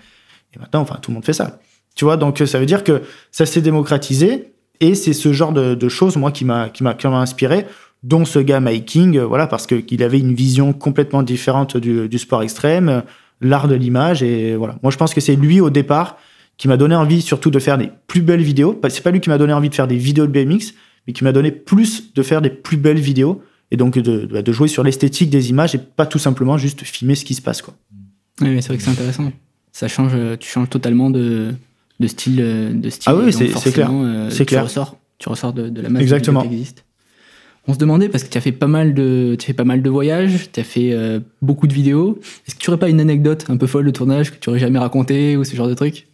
B: Et maintenant, enfin, tout le monde fait ça. Tu vois, donc ça veut dire que ça s'est démocratisé et c'est ce genre de, choses moi qui m'a qui m'a m'a inspiré, dont ce gars Mike King, voilà, parce que qu'il avait une vision complètement différente du, du sport extrême, l'art de l'image et voilà. Moi, je pense que c'est lui au départ qui m'a donné envie surtout de faire des plus belles vidéos. C'est pas lui qui m'a donné envie de faire des vidéos de BMX, mais qui m'a donné plus de faire des plus belles vidéos et donc de, de jouer sur l'esthétique des images et pas tout simplement juste filmer ce qui se passe quoi.
A: Oui, c'est vrai que c'est intéressant. Ça change, euh, tu changes totalement de, de style. euh, De style
B: Ah oui,
A: donc
B: c'est- clair.
A: euh,
B: C'est
A: tu
B: clair.
A: Ressors, tu ressors de, de la masse
B: Exactement.
A: qui existe. On se demandait, parce que tu as fait pas mal de, tu fait pas mal de voyages, tu as fait euh, beaucoup de vidéos. Est-ce que tu aurais pas une anecdote un peu folle de tournage que tu aurais jamais raconté ou ce genre de truc?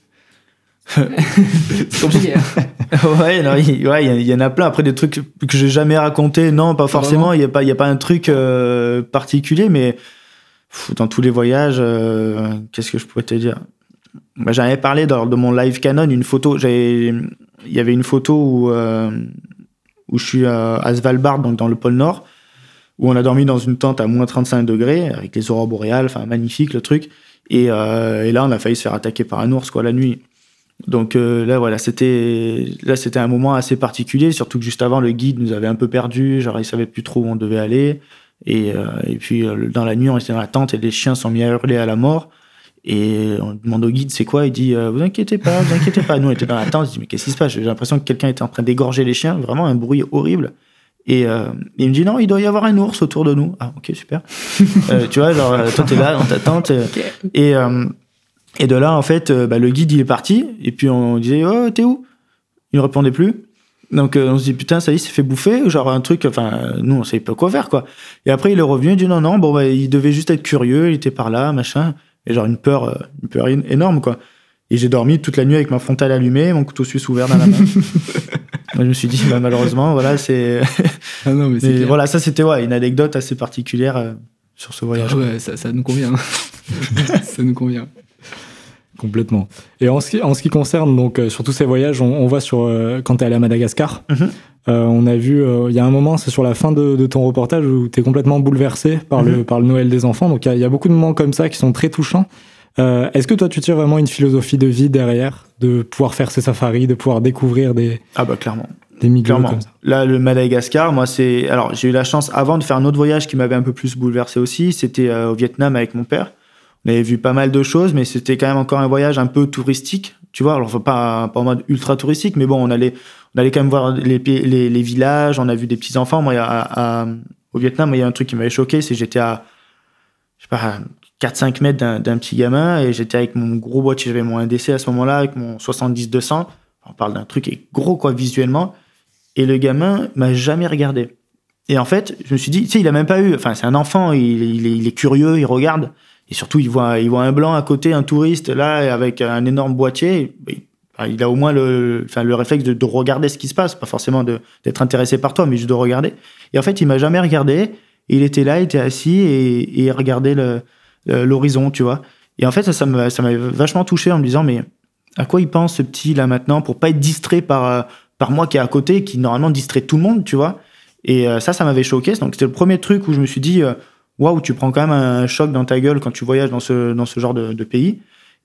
A: C'est compliqué. hein.
B: ouais, non, il ouais, y, en a plein. Après, des trucs que j'ai jamais racontés, non, pas forcément. Il n'y a, pas- il y a pas un truc euh, particulier, mais pff, dans tous les voyages, euh, qu'est-ce que je pourrais te dire? Bah, J'en avais parlé dans, de mon live Canon, une photo. j'avais- Il y avait une photo où, euh, où je suis à, Svalbard, donc dans le pôle Nord, où on a dormi dans une tente à moins 35 degrés, avec les aurores boréales, enfin magnifique le truc. Et, et là, on a failli se faire attaquer par un ours quoi la nuit. Donc euh, là, voilà, c'était là, c'était un moment assez particulier, surtout que juste avant, le guide nous avait un peu perdu, genre il savait plus trop où on devait aller. Et, euh, et puis euh, dans la nuit, on était dans la tente et les chiens sont mis à hurler à la mort. Et on demande au guide c'est quoi, il dit euh, vous inquiétez pas, vous inquiétez pas. Nous on était dans la tente, je dis mais qu'est-ce qui se passe? J'ai l'impression que quelqu'un était en train d'égorger les chiens, vraiment un bruit horrible. Et euh, il me dit non, il doit y avoir un ours autour de nous. Ah ok super. Euh, tu vois genre euh, toi t'es là dans ta tente. et, euh, et de là, en fait, euh, bah, le guide, il est parti. Et puis, on disait, oh, t'es où? Il ne répondait plus. Donc, euh, on se dit, putain, ça y est, il s'est fait bouffer. Genre, un truc, enfin, nous, on savait pas quoi faire, quoi. Et après, il est revenu, il dit, non, non, bon, bah, il devait juste être curieux, il était par là, machin. Et genre, une peur, euh, une peur énorme, quoi. Et j'ai dormi toute la nuit avec ma frontale allumée, mon couteau suisse ouvert dans la main. Moi, je me suis dit, bah, malheureusement, voilà, c'est.
A: Ah non, mais c'est
B: Mais voilà, ça, c'était ouais, une anecdote assez particulière euh, sur ce voyage.
A: Ah ouais, ça, ça nous convient. ça nous convient.
C: Complètement. Et en ce qui, en ce qui concerne donc euh, sur tous ces voyages, on, on voit sur euh, quand tu es allé à Madagascar,
B: Mhm.
C: euh, on a vu euh, il y a un moment, c'est sur la fin de, de ton reportage où tu es complètement bouleversé par le
B: Mhm.
C: par le Noël des enfants. Donc il y a- il y, a beaucoup de moments comme ça qui sont très touchants. Est-ce que toi tu tires vraiment une philosophie de vie derrière, de pouvoir faire ces safaris, de pouvoir découvrir des
B: Ah, bah, clairement.
C: des milieux
B: Clairement.
C: comme ça?
B: Là, le Madagascar, moi, c'est. Alors, j'ai eu la chance avant de faire un autre voyage qui m'avait un peu plus bouleversé aussi. C'était au Vietnam avec mon père. On avait vu pas mal de choses, mais c'était quand même encore un voyage un peu touristique. Tu vois, alors pas, pas en mode ultra touristique, mais bon, on allait, on allait quand même voir les, les, villages, on a vu des petits enfants. Moi, au Vietnam, il y a un truc qui m'avait choqué, c'est j'étais à, je sais pas, 4-5 mètres d'un petit gamin et j'étais avec mon gros boîtier, j'avais mon 1DC à ce moment-là, avec mon 70-200. On parle d'un truc qui est gros, quoi, visuellement. Et le gamin m'a jamais regardé. Et en fait, je me suis dit, tu sais, il a même pas eu. Enfin, c'est un enfant, il, il est curieux, il regarde. Et surtout, il voit, un blanc à côté, un touriste là, avec un énorme boîtier. Il, a au moins le, enfin, le réflexe de, de regarder ce qui se passe, pas forcément d'être intéressé par toi, mais juste de regarder. Et en fait, il m'a jamais regardé. Il était là, il était assis et, il regardait l'horizon, tu vois. Et en fait, ça, ça m'a ça m'avait vachement touché en me disant, mais à quoi il pense ce petit là maintenant pour pas être distrait par, par moi qui est à côté, qui normalement distrait tout le monde, tu vois. Et euh, ça, ça m'avait choqué. Donc c'était le premier truc où je me suis dit, euh, waouh, tu prends quand même un choc dans ta gueule quand tu voyages dans ce, dans ce genre de, pays.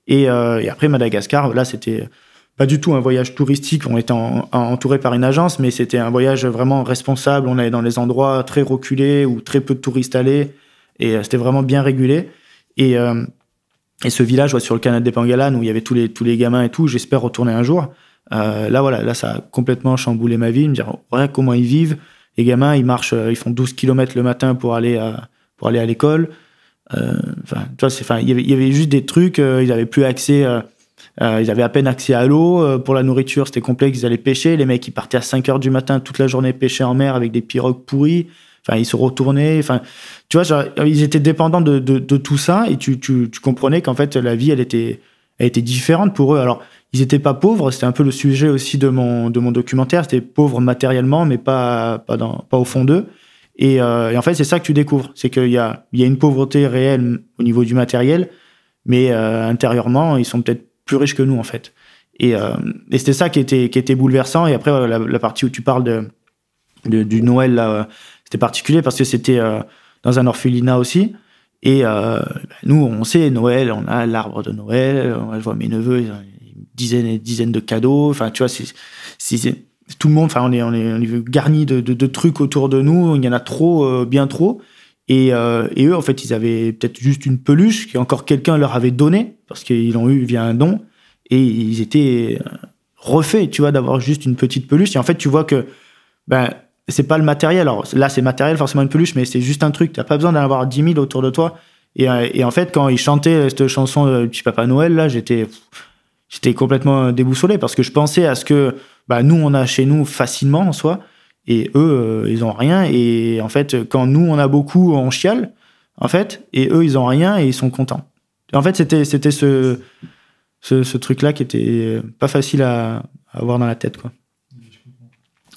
B: Et, euh, et après Madagascar, là, c'était pas du tout un voyage touristique. On était en- en- entouré par une agence, mais c'était un voyage vraiment responsable. On allait dans les endroits très reculés où très peu de touristes allaient. Et euh, c'était vraiment bien régulé. Et, euh, et ce village ouais, sur le canal des Pangalan où il y avait tous les, tous les gamins et tout, j'espère retourner un jour. Là, voilà, là, ça a complètement chamboulé ma vie. Me dire, ouais, comment ils vivent. Les gamins, ils marchent, ils font 12 km le matin pour aller à, pour aller à l'école. Euh, Enfin, tu vois, enfin, il y avait, juste des trucs, euh, ils avaient plus accès, euh, ils avaient à peine accès à l'eau. pour la nourriture, c'était complexe, ils allaient pêcher. Les mecs, ils partaient à 5 heures du matin toute la journée pêcher en mer avec des pirogues pourries. Enfin, ils se retournaient. Enfin, tu vois, ils étaient dépendants de, tout ça et tu, tu, comprenais qu'en fait, la vie, elle était, elle était différente pour eux. Alors, ils étaient pas pauvres, c'était un peu le sujet aussi de mon, de mon documentaire. C'était pauvres matériellement, mais pas, pas au fond d'eux. Et, euh, et en fait, c'est ça que tu découvres. C'est qu'il y a, il y a une pauvreté réelle au niveau du matériel, mais euh, intérieurement, ils sont peut-être plus riches que nous, en fait. Et, euh, c'était ça qui était, qui était bouleversant. Et après, la, partie où tu parles de, du Noël, c'était particulier parce que c'était dans un orphelinat aussi. Et nous, on sait, Noël, on a l'arbre de Noël. Je vois mes neveux, ils ont une dizaine et dizaines de cadeaux. Enfin, tu vois, c'est- tout le monde, enfin, on est, garni de, trucs autour de nous. Il y en a trop, euh, bien trop. Et, euh, et eux, en fait, ils avaient peut-être juste une peluche que encore quelqu'un leur avait donnée parce qu'ils l'ont eu via un don. Et ils étaient euh, refaits, tu vois, d'avoir juste une petite peluche. Et en fait, tu vois que, ben, c'est pas le matériel. Alors là, c'est matériel, forcément une peluche, mais c'est juste un truc. T'as pas besoin d'en avoir 10 000 autour de toi. Et, en fait, quand ils chantaient cette chanson de Petit Papa Noël, là, j'étais, j'étais complètement déboussolé parce que je pensais à ce que bah, nous, on a chez nous facilement en soi, et eux, euh, ils ont rien. Et en fait, quand nous, on a beaucoup, on chiale, en fait, et eux, ils ont rien et ils sont contents. En fait, c'était, c'était ce, ce, truc-là qui était pas facile à, à avoir dans la tête, quoi.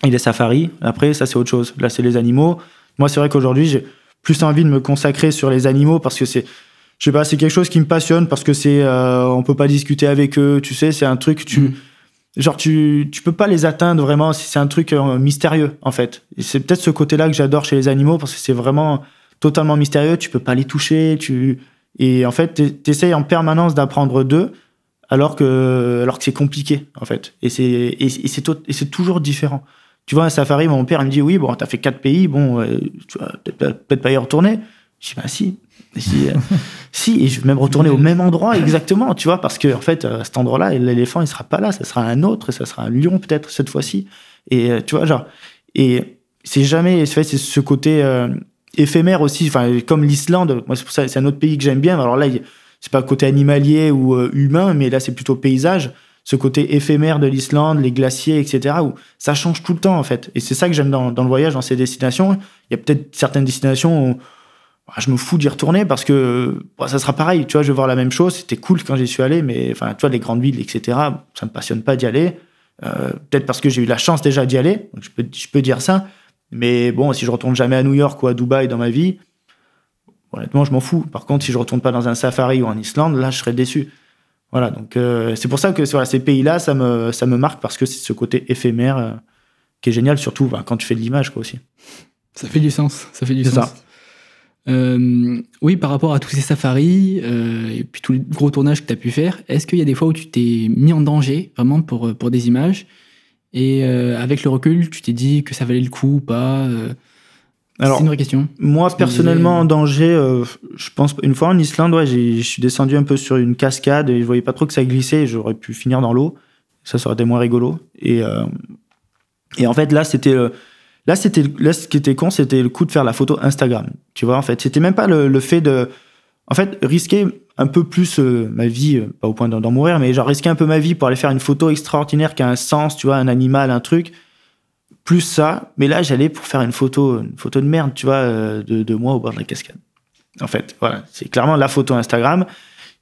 B: Et les safaris, après, ça, c'est autre chose. Là, c'est les animaux. Moi, c'est vrai qu'aujourd'hui, j'ai plus envie de me consacrer sur les animaux parce que c'est, je sais pas, c'est quelque chose qui me passionne parce que c'est, euh, on peut pas discuter avec eux, tu sais, c'est un truc, tu,
A: Mhm.
B: Genre, tu, tu peux pas les atteindre vraiment, c'est un truc euh, mystérieux, en fait. C'est peut-être ce côté-là que j'adore chez les animaux parce que c'est vraiment totalement mystérieux, tu peux pas les toucher, tu, et en fait, t'es- t'essayes en permanence d'apprendre d'eux alors que, alors que c'est compliqué, en fait. Et c'est, et, c'est, et c'est toujours différent. Tu vois, un safari, mon père, il me dit, oui, bon, t'as fait quatre pays, bon, euh, tu vas peut-être pas y retourner. Je dis, bah si. Si, euh, si, et je vais même retourner au même endroit exactement, tu vois, parce que en fait, à cet endroit-là, l'éléphant, il sera pas là, ça sera un autre, ça sera un lion peut-être cette fois-ci. Et euh, tu vois, genre, et c'est jamais, c'est ce côté euh, éphémère aussi, enfin, comme l'Islande, moi c'est pour ça, c'est un autre pays que j'aime bien. Alors là, c'est pas côté animalier ou euh, humain, mais là c'est plutôt paysage, ce côté éphémère de l'Islande, les glaciers, etc. où ça change tout le temps en fait. Et c'est ça que j'aime dans, dans le voyage, dans ces destinations. Il y a peut-être certaines destinations où je me fous d'y retourner parce que ça sera pareil. Tu vois, je vais voir la même chose. C'était cool quand j'y suis allé, mais enfin, tu vois, les grandes villes, etc. Ça me passionne pas d'y aller. Euh, peut-être parce que j'ai eu la chance déjà d'y aller. Donc je peux, je peux dire ça. Mais bon, si je retourne jamais à New York ou à Dubaï dans ma vie, honnêtement, je m'en fous. Par contre, si je retourne pas dans un safari ou en Islande, là, je serais déçu. Voilà, donc euh, c'est pour ça que voilà, ces pays-là, ça me, ça me marque parce que c'est ce côté éphémère euh, qui est génial, surtout bah, quand tu fais de l'image, quoi aussi.
A: Ça fait du sens. Ça fait du sens.
B: ça.
A: Euh, oui, par rapport à tous ces safaris euh, et puis tous les gros tournages que tu as pu faire, est-ce qu'il y a des fois où tu t'es mis en danger vraiment pour, euh, pour des images? Et euh, avec le recul, tu t'es dit que ça valait le coup ou pas
B: Alors,
A: C'est une vraie question.
B: Moi, personnellement,
A: disais-
B: en danger, je pense une fois en Islande, ouais, j'ai- je suis descendu un peu sur une cascade et je voyais pas trop que ça glissait. et J'aurais pu finir dans l'eau. Ça, ça aurait été moins rigolo. Et, et en fait, là, c'était là, c'était là, ce qui était con, c'était le coup de faire la photo Instagram. Tu vois, en fait, c'était même pas le, le fait de, en fait, risquer un peu plus euh, ma vie, euh, pas au point d'en mourir, mais genre risquer un peu ma vie pour aller faire une photo extraordinaire qui a un sens, tu vois, un animal, un truc plus ça. Mais là, j'allais pour faire une photo, une photo de merde, tu vois, euh, de, de moi au bord de la cascade. En fait, voilà, c'est clairement la photo Instagram,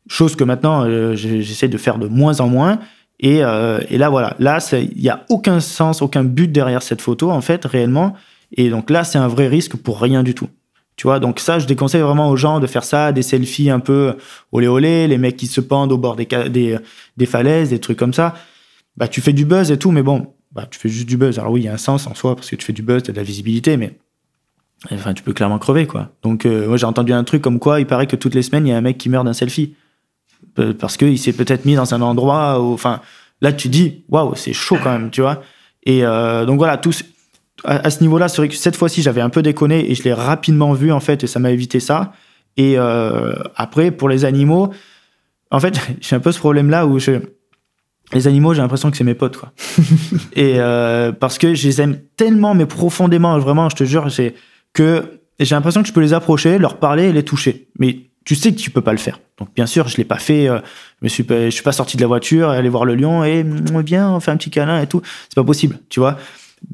B: chose que maintenant j'essaie de faire de moins en moins. Et, euh, et là, voilà, là, il n'y a aucun sens, aucun but derrière cette photo, en fait, réellement. Et donc là, c'est un vrai risque pour rien du tout. Tu vois, donc ça, je déconseille vraiment aux gens de faire ça, des selfies un peu olé olé, les mecs qui se pendent au bord des falaises, des trucs comme ça. Bah, tu fais du buzz et tout, mais bon, bah, tu fais juste du buzz. Alors oui, il y a un sens en soi, parce que tu fais du buzz, tu as de la visibilité, mais enfin, tu peux clairement crever, quoi. Donc, euh, moi, j'ai entendu un truc comme quoi il paraît que toutes les semaines, il y a un mec qui meurt d'un selfie. Parce qu'il s'est peut-être mis dans un endroit où, enfin, là, tu dis, waouh, c'est chaud quand même, tu vois. Et euh, donc voilà, tous, à, à ce niveau-là, c'est vrai que cette fois-ci, j'avais un peu déconné et je l'ai rapidement vu, en fait, et ça m'a évité ça. Et euh, après, pour les animaux, en fait, j'ai un peu ce problème-là où je, les animaux, j'ai l'impression que c'est mes potes, quoi. et euh, parce que je les aime tellement, mais profondément, vraiment, je te jure, c'est que j'ai l'impression que je peux les approcher, leur parler et les toucher. Mais tu sais que tu peux pas le faire. Donc bien sûr, je l'ai pas fait. euh, je me suis pas, je sorti de la voiture allé voir le lion et mm, viens, on fait un petit câlin et tout. C'est pas possible, tu vois.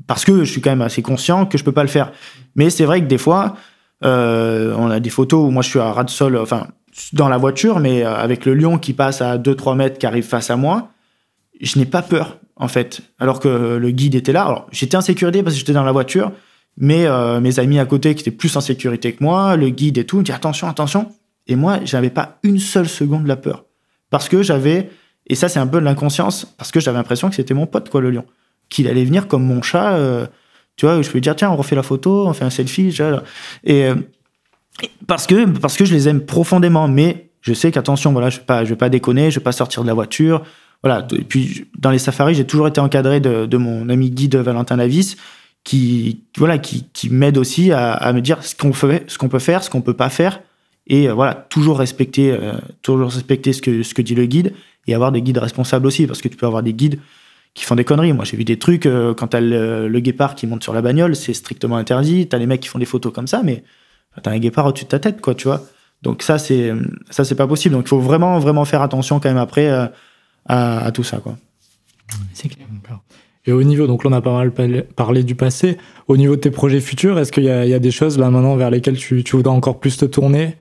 B: Parce que je suis quand même assez conscient que je peux pas le faire. Mais c'est vrai que des fois, euh, on a des photos où moi je suis à ras de sol, enfin dans la voiture, mais euh, avec le lion qui passe à 2-3 mètres, qui arrive face à moi, je n'ai pas peur en fait. Alors que le guide était là. Alors j'étais en sécurité parce que j'étais dans la voiture, mais mes amis à côté qui étaient plus en sécurité que moi, le guide et tout, me dit attention, attention. Et moi, j'avais pas une seule seconde la peur. Parce que j'avais, et ça c'est un peu de l'inconscience, parce que j'avais l'impression que c'était mon pote, quoi, le lion. Qu'il allait venir comme mon chat, euh, tu vois, où je peux lui dire tiens, on refait la photo, on fait un selfie, tu vois. Et euh, parce que, parce que je les aime profondément, mais je sais qu'attention, voilà, je vais vais pas déconner, je vais pas sortir de la voiture. Voilà. Et puis, dans les safaris, j'ai toujours été encadré de, mon ami guide Valentin Lavis, qui, voilà, qui, m'aide aussi à, à me dire ce qu'on fait, peut faire, ce qu'on peut pas faire. Et euh, voilà, toujours respecter, euh, toujours respecter ce que, ce que dit le guide et avoir des guides responsables aussi, parce que tu peux avoir des guides qui font des conneries. Moi, j'ai vu des trucs, euh, quand t'as le, le guépard qui monte sur la bagnole, c'est strictement interdit. T'as les mecs qui font des photos comme ça, mais t'as un guépard au-dessus de ta tête, quoi, tu vois. Donc ça, c'est ça, c'est pas possible. Donc il faut vraiment, vraiment faire attention quand même après à, tout ça, quoi.
C: C'est clair. Et au niveau, donc là, on a pas mal parlé du passé. Au niveau de tes projets futurs, est-ce qu'il y, a des choses là maintenant vers lesquelles tu, tu voudrais encore plus te tourner?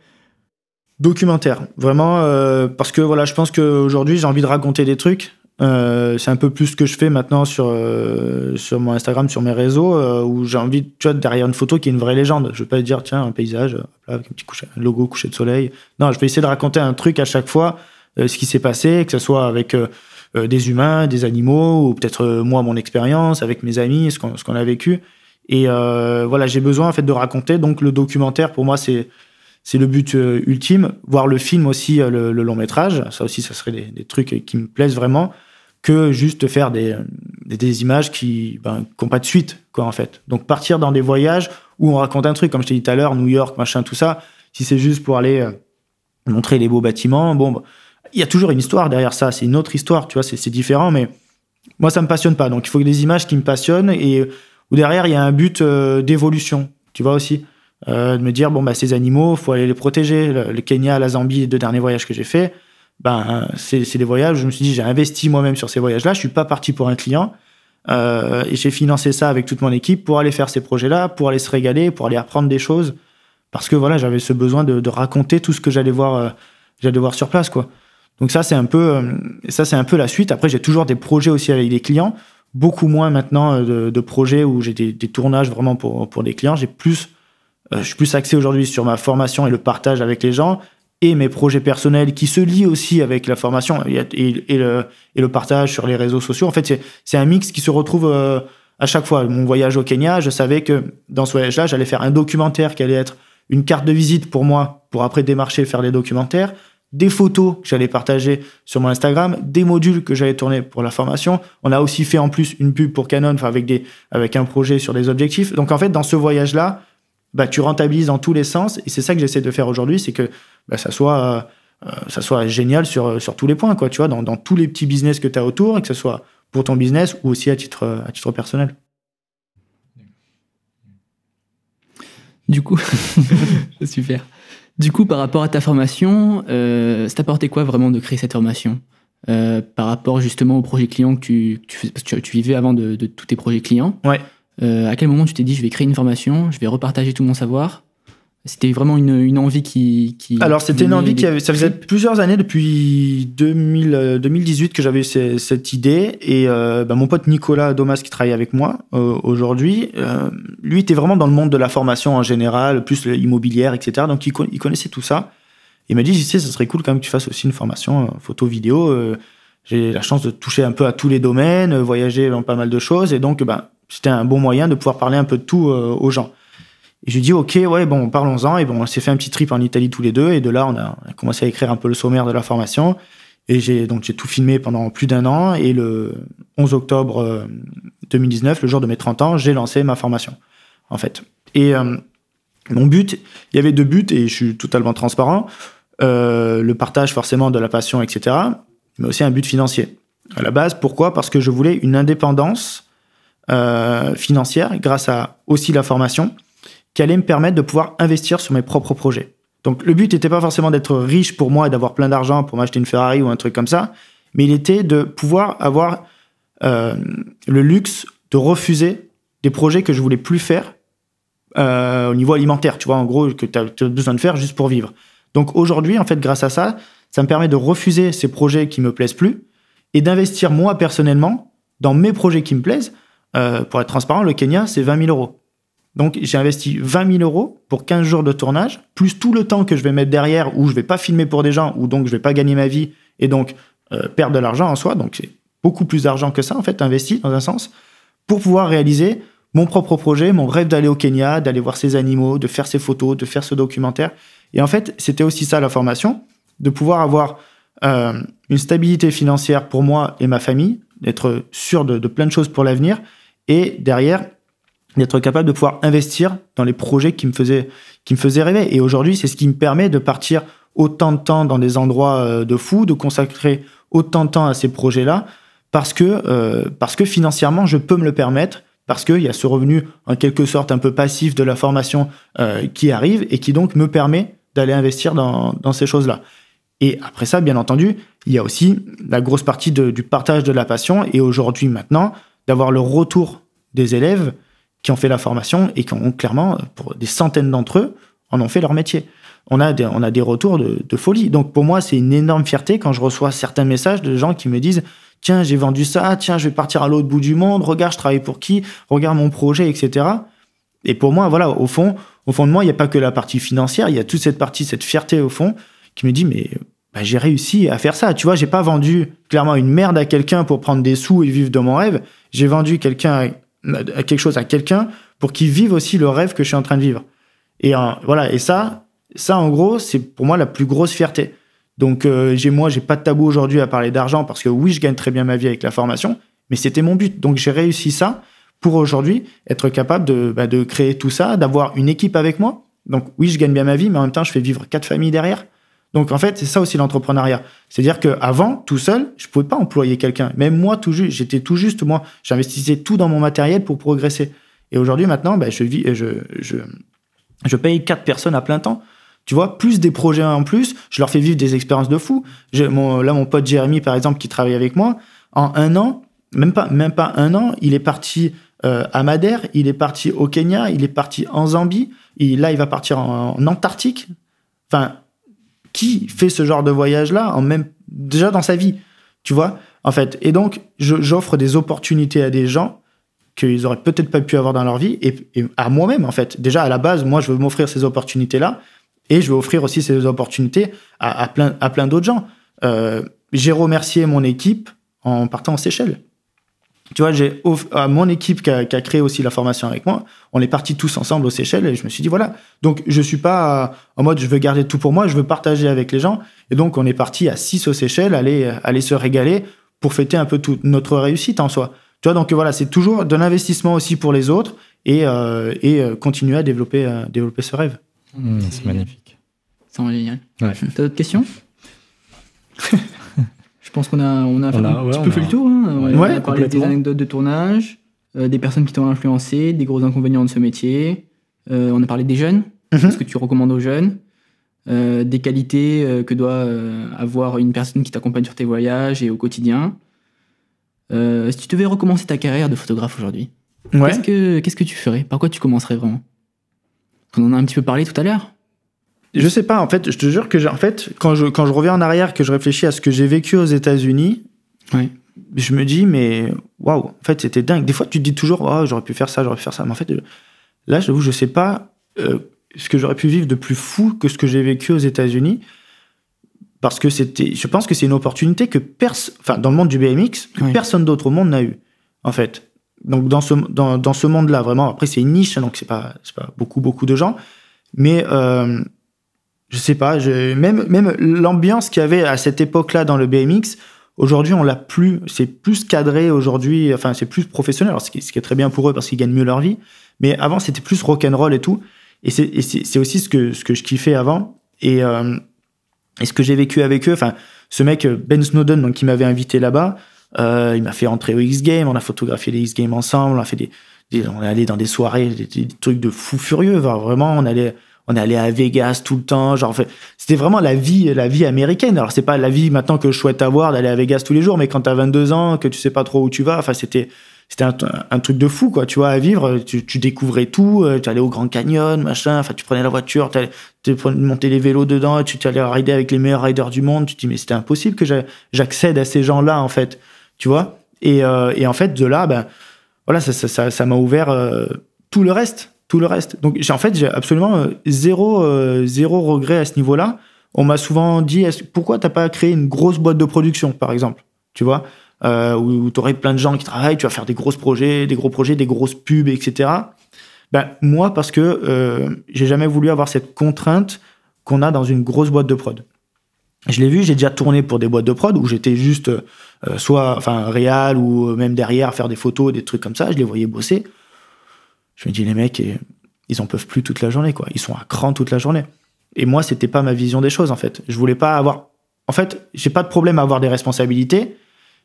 B: Documentaire, vraiment, euh, parce que voilà, je pense qu'aujourd'hui, j'ai envie de raconter des trucs. Euh, c'est un peu plus ce que je fais maintenant sur, euh, sur mon Instagram, sur mes réseaux, où j'ai envie, tu vois, derrière une photo qui est une vraie légende. Je vais pas dire, tiens, un paysage, avec un petit logo coucher de soleil. Non, je vais essayer de raconter un truc à chaque fois, ce qui s'est passé, que ce soit avec des humains, des animaux, ou peut-être moi, mon expérience, avec mes amis, ce qu'on, qu'on a vécu. Et voilà, j'ai besoin en fait de raconter. Donc le documentaire, pour moi, c'est c'est le but ultime. Voir le film aussi, le, long métrage, ça aussi, ça serait des, des, trucs qui me plaisent vraiment que juste faire des, des, images qui ben, n'ont pas de suite, quoi, en fait. Donc partir dans des voyages où on raconte un truc, comme je t'ai dit tout à l'heure, New York, machin, tout ça, si c'est juste pour aller euh, montrer les beaux bâtiments, bon, bah, il y a toujours une histoire derrière ça, c'est une autre histoire, tu vois, c'est différent, mais moi, ça me passionne pas. Donc il faut des images qui me passionnent et où derrière, il y a un but euh, d'évolution, tu vois aussi. Euh, de me dire, bon, bah, ces animaux, faut aller les protéger. Le, Kenya, la Zambie, les deux derniers voyages que j'ai faits, ben, c'est des voyages. Je me suis dit, j'ai investi moi-même sur ces voyages-là. Je suis pas parti pour un client. Euh, et j'ai financé ça avec toute mon équipe pour aller faire ces projets-là, pour aller se régaler, pour aller apprendre des choses. Parce que voilà, j'avais ce besoin de, raconter tout ce que j'allais voir, euh, j'allais voir sur place, quoi. Donc ça, c'est un peu, ça, c'est un peu la suite. Après, j'ai toujours des projets aussi avec des clients. Beaucoup moins maintenant de, de projets où j'ai des, des, tournages vraiment pour, pour des clients. J'ai plus, je suis plus axé aujourd'hui sur ma formation et le partage avec les gens et mes projets personnels qui se lient aussi avec la formation et, le, partage sur les réseaux sociaux. En fait, c'est un mix qui se retrouve euh, à chaque fois. Mon voyage au Kenya, je savais que dans ce voyage-là, j'allais faire un documentaire qui allait être une carte de visite pour moi, pour après démarcher, faire des documentaires, des photos que j'allais partager sur mon Instagram, des modules que j'allais tourner pour la formation. On a aussi fait en plus une pub pour Canon, avec un projet sur des objectifs. Donc en fait, dans ce voyage-là, bah, tu rentabilises dans tous les sens. Et c'est ça que j'essaie de faire aujourd'hui, c'est que bah, ça soit euh, ça soit génial sur, sur tous les points, quoi, tu vois, dans, dans tous les petits business que tu as autour, et que ce soit pour ton business ou aussi à titre, à titre personnel.
A: Du coup, super. Du coup, par rapport à ta formation, euh, ça t'apportait quoi vraiment de créer cette formation? Euh, par rapport justement au projet client que tu, tu, tu, tu vivais avant de, de, tous tes projets clients
B: Ouais.
A: Euh, à quel moment tu t'es dit je vais créer une formation, je vais repartager tout mon savoir? C'était vraiment une, une, envie qui. qui
B: Alors, c'était une envie qui avait. Ça faisait plusieurs années, depuis 2000, 2018, euh, que j'avais cette idée. Et euh, bah, mon pote Nicolas Domas, qui travaille avec moi euh, aujourd'hui, lui était vraiment dans le monde de la formation en général, plus l'immobilière, etc. Donc, il, il, connaissait tout ça. Il m'a dit, tu sais, ça serait cool quand même que tu fasses aussi une formation photo, vidéo. J'ai la chance de toucher un peu à tous les domaines, voyager dans pas mal de choses. Et donc, bah, c'était un bon moyen de pouvoir parler un peu de tout aux gens. Et je lui dis, OK, ouais, bon, parlons-en. Et bon, on s'est fait un petit trip en Italie tous les deux. Et de là, on a, commencé à écrire un peu le sommaire de la formation. Et j'ai donc j'ai tout filmé pendant plus d'un an. Et le 11 octobre 2019, euh, le jour de mes 30 ans, j'ai lancé ma formation, en fait. Et euh, mon but, il y avait deux buts, et je suis totalement transparent. Euh, le partage forcément de la passion, etc. Mais aussi un but financier. À la base, pourquoi? Parce que je voulais une indépendance euh, financière grâce à aussi la formation qui allait me permettre de pouvoir investir sur mes propres projets. Donc le but n'était pas forcément d'être riche pour moi et d'avoir plein d'argent pour m'acheter une Ferrari ou un truc comme ça, mais il était de pouvoir avoir euh, le luxe de refuser des projets que je voulais plus faire euh, au niveau alimentaire, tu vois, en gros, que tu as, besoin de faire juste pour vivre. Donc aujourd'hui, en fait, grâce à ça, ça me permet de refuser ces projets qui me plaisent plus et d'investir moi personnellement dans mes projets qui me plaisent. Euh, pour être transparent, le Kenya, c'est 20 000 euros. Donc j'ai investi 20 000 euros pour 15 jours de tournage, plus tout le temps que je vais mettre derrière où je vais pas filmer pour des gens, ou donc je vais pas gagner ma vie et donc euh, perdre de l'argent en soi. Donc c'est beaucoup plus d'argent que ça en fait investi dans un sens pour pouvoir réaliser mon propre projet, mon rêve d'aller au Kenya, d'aller voir ces animaux, de faire ces photos, de faire ce documentaire. Et en fait c'était aussi ça la formation, de pouvoir avoir euh, une stabilité financière pour moi et ma famille, d'être sûr de, de plein de choses pour l'avenir et derrière d'être capable de pouvoir investir dans les projets qui me faisaient, qui me faisaient rêver. Et aujourd'hui, c'est ce qui me permet de partir autant de temps dans des endroits euh, de fou, de consacrer autant de temps à ces projets-là, parce que, euh, parce que financièrement, je peux me le permettre, parce qu'il y a ce revenu en quelque sorte un peu passif de la formation euh, qui arrive et qui donc me permet d'aller investir dans, dans ces choses-là. Et après ça, bien entendu, il y a aussi la grosse partie du partage de la passion. Et aujourd'hui, maintenant, d'avoir le retour des élèves qui ont fait la formation et qui ont clairement, pour des centaines d'entre eux, en ont fait leur métier. On a des, on a des retours de, de folie. Donc pour moi, c'est une énorme fierté quand je reçois certains messages de gens qui me disent Tiens, j'ai vendu ça, tiens, je vais partir à l'autre bout du monde, regarde, je travaille pour qui, regarde mon projet, etc. Et pour moi, voilà, au fond, au fond de moi, il n'y a pas que la partie financière, il y a toute cette partie, cette fierté au fond, qui me dit Mais bah, j'ai réussi à faire ça. Tu vois, j'ai pas vendu clairement une merde à quelqu'un pour prendre des sous et vivre de mon rêve. J'ai vendu quelqu'un quelque chose à quelqu'un pour qu'il vive aussi le rêve que je suis en train de vivre. Et euh, voilà. Et ça, ça en gros, c'est pour moi la plus grosse fierté. Donc euh, j'ai moi, j'ai pas de tabou aujourd'hui à parler d'argent parce que oui, je gagne très bien ma vie avec la formation, mais c'était mon but. Donc j'ai réussi ça pour aujourd'hui être capable de, bah, de créer tout ça, d'avoir une équipe avec moi. Donc oui, je gagne bien ma vie, mais en même temps, je fais vivre quatre familles derrière. Donc en fait, c'est ça aussi l'entrepreneuriat. C'est-à-dire qu'avant, tout seul, je pouvais pas employer quelqu'un. Même moi, tout juste, j'étais tout juste, moi, j'investissais tout dans mon matériel pour progresser. Et aujourd'hui, maintenant, ben, je, vis, je, je, je paye quatre personnes à plein temps. Tu vois, plus des projets en plus, je leur fais vivre des expériences de fou. Mon, là, mon pote Jérémy, par exemple, qui travaille avec moi, en un an, même pas, même pas un an, il est parti euh, à Madère, il est parti au Kenya, il est parti en Zambie, là, il va partir en, en Antarctique. Enfin, qui fait ce genre de voyage-là en même déjà dans sa vie, tu vois? En fait, et donc j'offre des opportunités à des gens qu'ils auraient peut-être pas pu avoir dans leur vie et, à moi-même en fait. Déjà à la base, moi je veux m'offrir ces opportunités-là et je veux offrir aussi ces opportunités à, plein à plein d'autres gens. Euh, j'ai remercié mon équipe en partant en Seychelles. Tu vois, j'ai à mon équipe qui a, créé aussi la formation avec moi, on est partis tous ensemble aux Seychelles et je me suis dit voilà. Donc je suis pas en mode je veux garder tout pour moi, je veux partager avec les gens. Et donc on est parti à 6 aux Seychelles, aller aller se régaler pour fêter un peu toute notre réussite en soi. Tu vois, donc voilà, c'est toujours de l'investissement aussi pour les autres et, euh, et euh, continuer à développer, euh, développer ce rêve.
C: Mmh, c'est magnifique.
A: C'est génial. Ouais. T'as d'autres questions? Je pense qu'on a, on a, fait un petit peu fait le tour. Hein.
B: On
A: a parlé des anecdotes de tournage, euh, des personnes qui t'ont influencé, des gros inconvénients de ce métier. Euh, on a parlé des jeunes, mhm. ce que tu recommandes aux jeunes, euh, des qualités que doit avoir une personne qui t'accompagne sur tes voyages et au quotidien. si tu devais recommencer ta carrière de photographe aujourd'hui, qu'est-ce, que, qu'est-ce que tu ferais? Par quoi tu commencerais vraiment? On en a un petit peu parlé tout à l'heure.
B: Je sais pas, en fait, je te jure que, en fait, quand je, quand je reviens en arrière, que je réfléchis à ce que j'ai vécu aux États-Unis, je me dis, mais waouh, en fait, c'était dingue. Des fois, tu te dis toujours, oh, j'aurais pu faire ça, j'aurais pu faire ça. Mais en fait, là, j'avoue, je sais pas euh, ce que j'aurais pu vivre de plus fou que ce que j'ai vécu aux États-Unis. Parce que c'était, je pense que c'est une opportunité que personne, enfin, dans le monde du BMX, que personne d'autre au monde n'a eu, en fait. Donc, dans ce, dans, dans ce monde-là, vraiment, après, c'est une niche, hein, donc c'est pas, c'est pas beaucoup, beaucoup de gens. Mais, euh, je sais pas, même, l'ambiance qu'il y avait à cette époque-là dans le BMX, aujourd'hui, on l'a plus, c'est plus cadré aujourd'hui, enfin, c'est plus professionnel, alors, ce, qui, est très bien pour eux parce qu'ils gagnent mieux leur vie, mais avant, c'était plus rock'n'roll et tout. Et c'est aussi ce que, ce je kiffais avant. Et, euh, et ce que j'ai vécu avec eux, enfin, ce mec, Ben Snowden, donc, qui m'avait invité là-bas, euh, il m'a fait entrer au X-Game, on a photographié les X-Games ensemble, on a fait des, on est allé dans des soirées, des, trucs de fou furieux, vraiment, on allait, on allé à Vegas tout le temps genre c'était vraiment la vie la vie américaine. Alors c'est pas la vie maintenant que je souhaite avoir d'aller à Vegas tous les jours mais quand t'as 22 ans que tu sais pas trop où tu vas enfin c'était c'était un, truc de fou quoi tu vois à vivre. Tu, tu découvrais tout euh, tu allais au Grand Canyon machin enfin tu prenais la voiture tu montais les vélos dedans tu allais rider avec les meilleurs riders du monde. Tu te dis mais c'était impossible que j'accède à ces gens là en fait tu vois. Et, euh, et en fait de là ben voilà ça ça ça, ça m'a ouvert euh, tout le reste tout le reste. Donc en fait, j'ai absolument euh, zéro, euh, zéro regret à ce niveau-là. On m'a souvent dit pourquoi t'as pas créé une grosse boîte de production, par exemple, tu vois, euh, où, tu aurais plein de gens qui travaillent, tu vas faire des gros projets, des gros projets, des grosses pubs, etc. Ben moi, parce que j'ai jamais voulu avoir cette contrainte qu'on a dans une grosse boîte de prod. Je l'ai vu, j'ai déjà tourné pour des boîtes de prod où j'étais juste soit enfin réal ou même derrière faire des photos, des trucs comme ça. Je les voyais bosser je me dis, les mecs, ils en peuvent plus toute la journée, quoi. Ils sont à cran toute la journée. Et moi, c'était pas ma vision des choses, en fait. Je voulais pas avoir. En fait, j'ai pas de problème à avoir des responsabilités,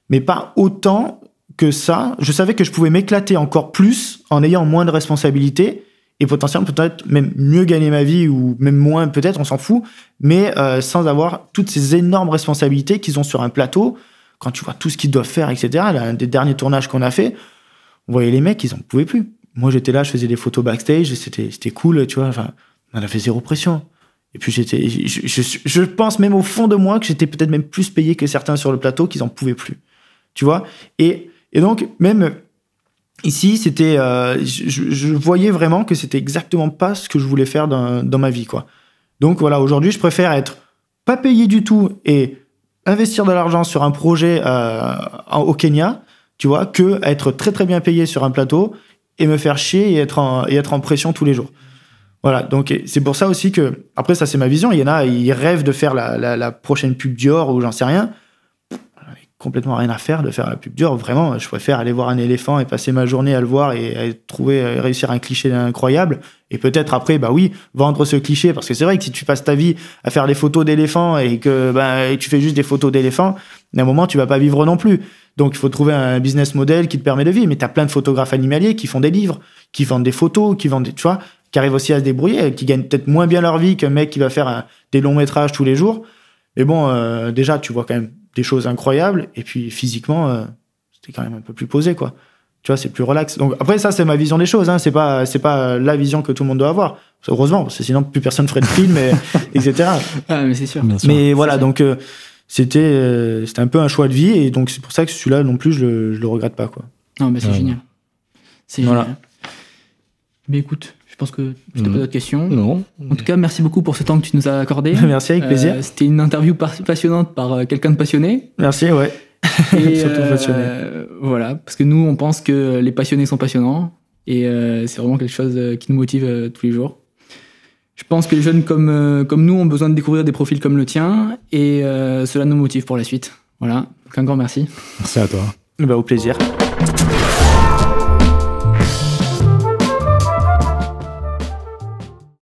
B: mais pas autant que ça. Je savais que je pouvais m'éclater encore plus en ayant moins de responsabilités et potentiellement peut-être même mieux gagner ma vie ou même moins peut-être, on s'en fout, mais euh, sans avoir toutes ces énormes responsabilités qu'ils ont sur un plateau. Quand tu vois tout ce qu'ils doivent faire, etc. L'un des derniers tournages qu'on a fait, on voyait les mecs, ils en pouvaient plus. Moi, j'étais là, je faisais des photos backstage, c'était c'était cool, tu vois. Enfin, on avait zéro pression. Et puis j'étais, je, pense même au fond de moi que j'étais peut-être même plus payé que certains sur le plateau qu'ils en pouvaient plus. Tu vois et, donc même ici, c'était, euh, je, voyais vraiment que c'était exactement pas ce que je voulais faire dans, dans ma vie, quoi. Donc voilà, aujourd'hui, je préfère être pas payé du tout et investir de l'argent sur un projet euh, au Kenya, tu vois, que être très très bien payé sur un plateau et me faire chier et être en, et être en pression tous les jours. Voilà, donc c'est pour ça aussi que, après ça c'est ma vision, il y en a, ils rêvent de faire la, la, prochaine pub Dior ou j'en sais rien complètement rien à faire de faire la pub dure. Vraiment, je préfère aller voir un éléphant et passer ma journée à le voir et à trouver, à réussir un cliché incroyable. Et peut-être après, bah oui, vendre ce cliché. Parce que c'est vrai que si tu passes ta vie à faire des photos d'éléphants et que bah, tu fais juste des photos d'éléphants, à un moment, tu vas pas vivre non plus. Donc, il faut trouver un business model qui te permet de vivre. Mais tu as plein de photographes animaliers qui font des livres, qui vendent des photos, qui vendent des, tu vois, qui arrivent aussi à se débrouiller, qui gagnent peut-être moins bien leur vie qu'un mec qui va faire des longs métrages tous les jours. Mais bon, euh, déjà, tu vois quand même des choses incroyables. Et puis physiquement, euh, c'était quand même un peu plus posé, quoi. Tu vois, c'est plus relax. Donc après, ça, c'est ma vision des choses. Hein. C'est pas, c'est pas la vision que tout le monde doit avoir. Heureusement, parce que sinon plus personne ferait de film, et, etc.
A: Ah, mais c'est sûr.
B: Mais voilà, donc euh, c'était, euh, c'était un peu un choix de vie, et donc c'est pour ça que celui-là non plus, je le, je le regrette pas, quoi.
A: Non, mais c'est génial. C'est voilà. génial. Mais écoute, je pense que je n'ai pas d'autres questions.
C: Non.
A: En tout cas, merci beaucoup pour ce temps que tu nous as accordé.
B: merci, avec plaisir.
A: Euh, C'était une interview passionnante par euh, quelqu'un de passionné.
B: Merci, ouais.
A: Et Surtout euh, passionné. Voilà, parce que nous, on pense que les passionnés sont passionnants. Et euh, c'est vraiment quelque chose qui nous motive euh, tous les jours. Je pense que les jeunes comme, comme nous ont besoin de découvrir des profils comme le tien. Et cela nous motive pour la suite. Voilà. Donc un grand merci.
C: Merci à toi.
B: Bah, au plaisir.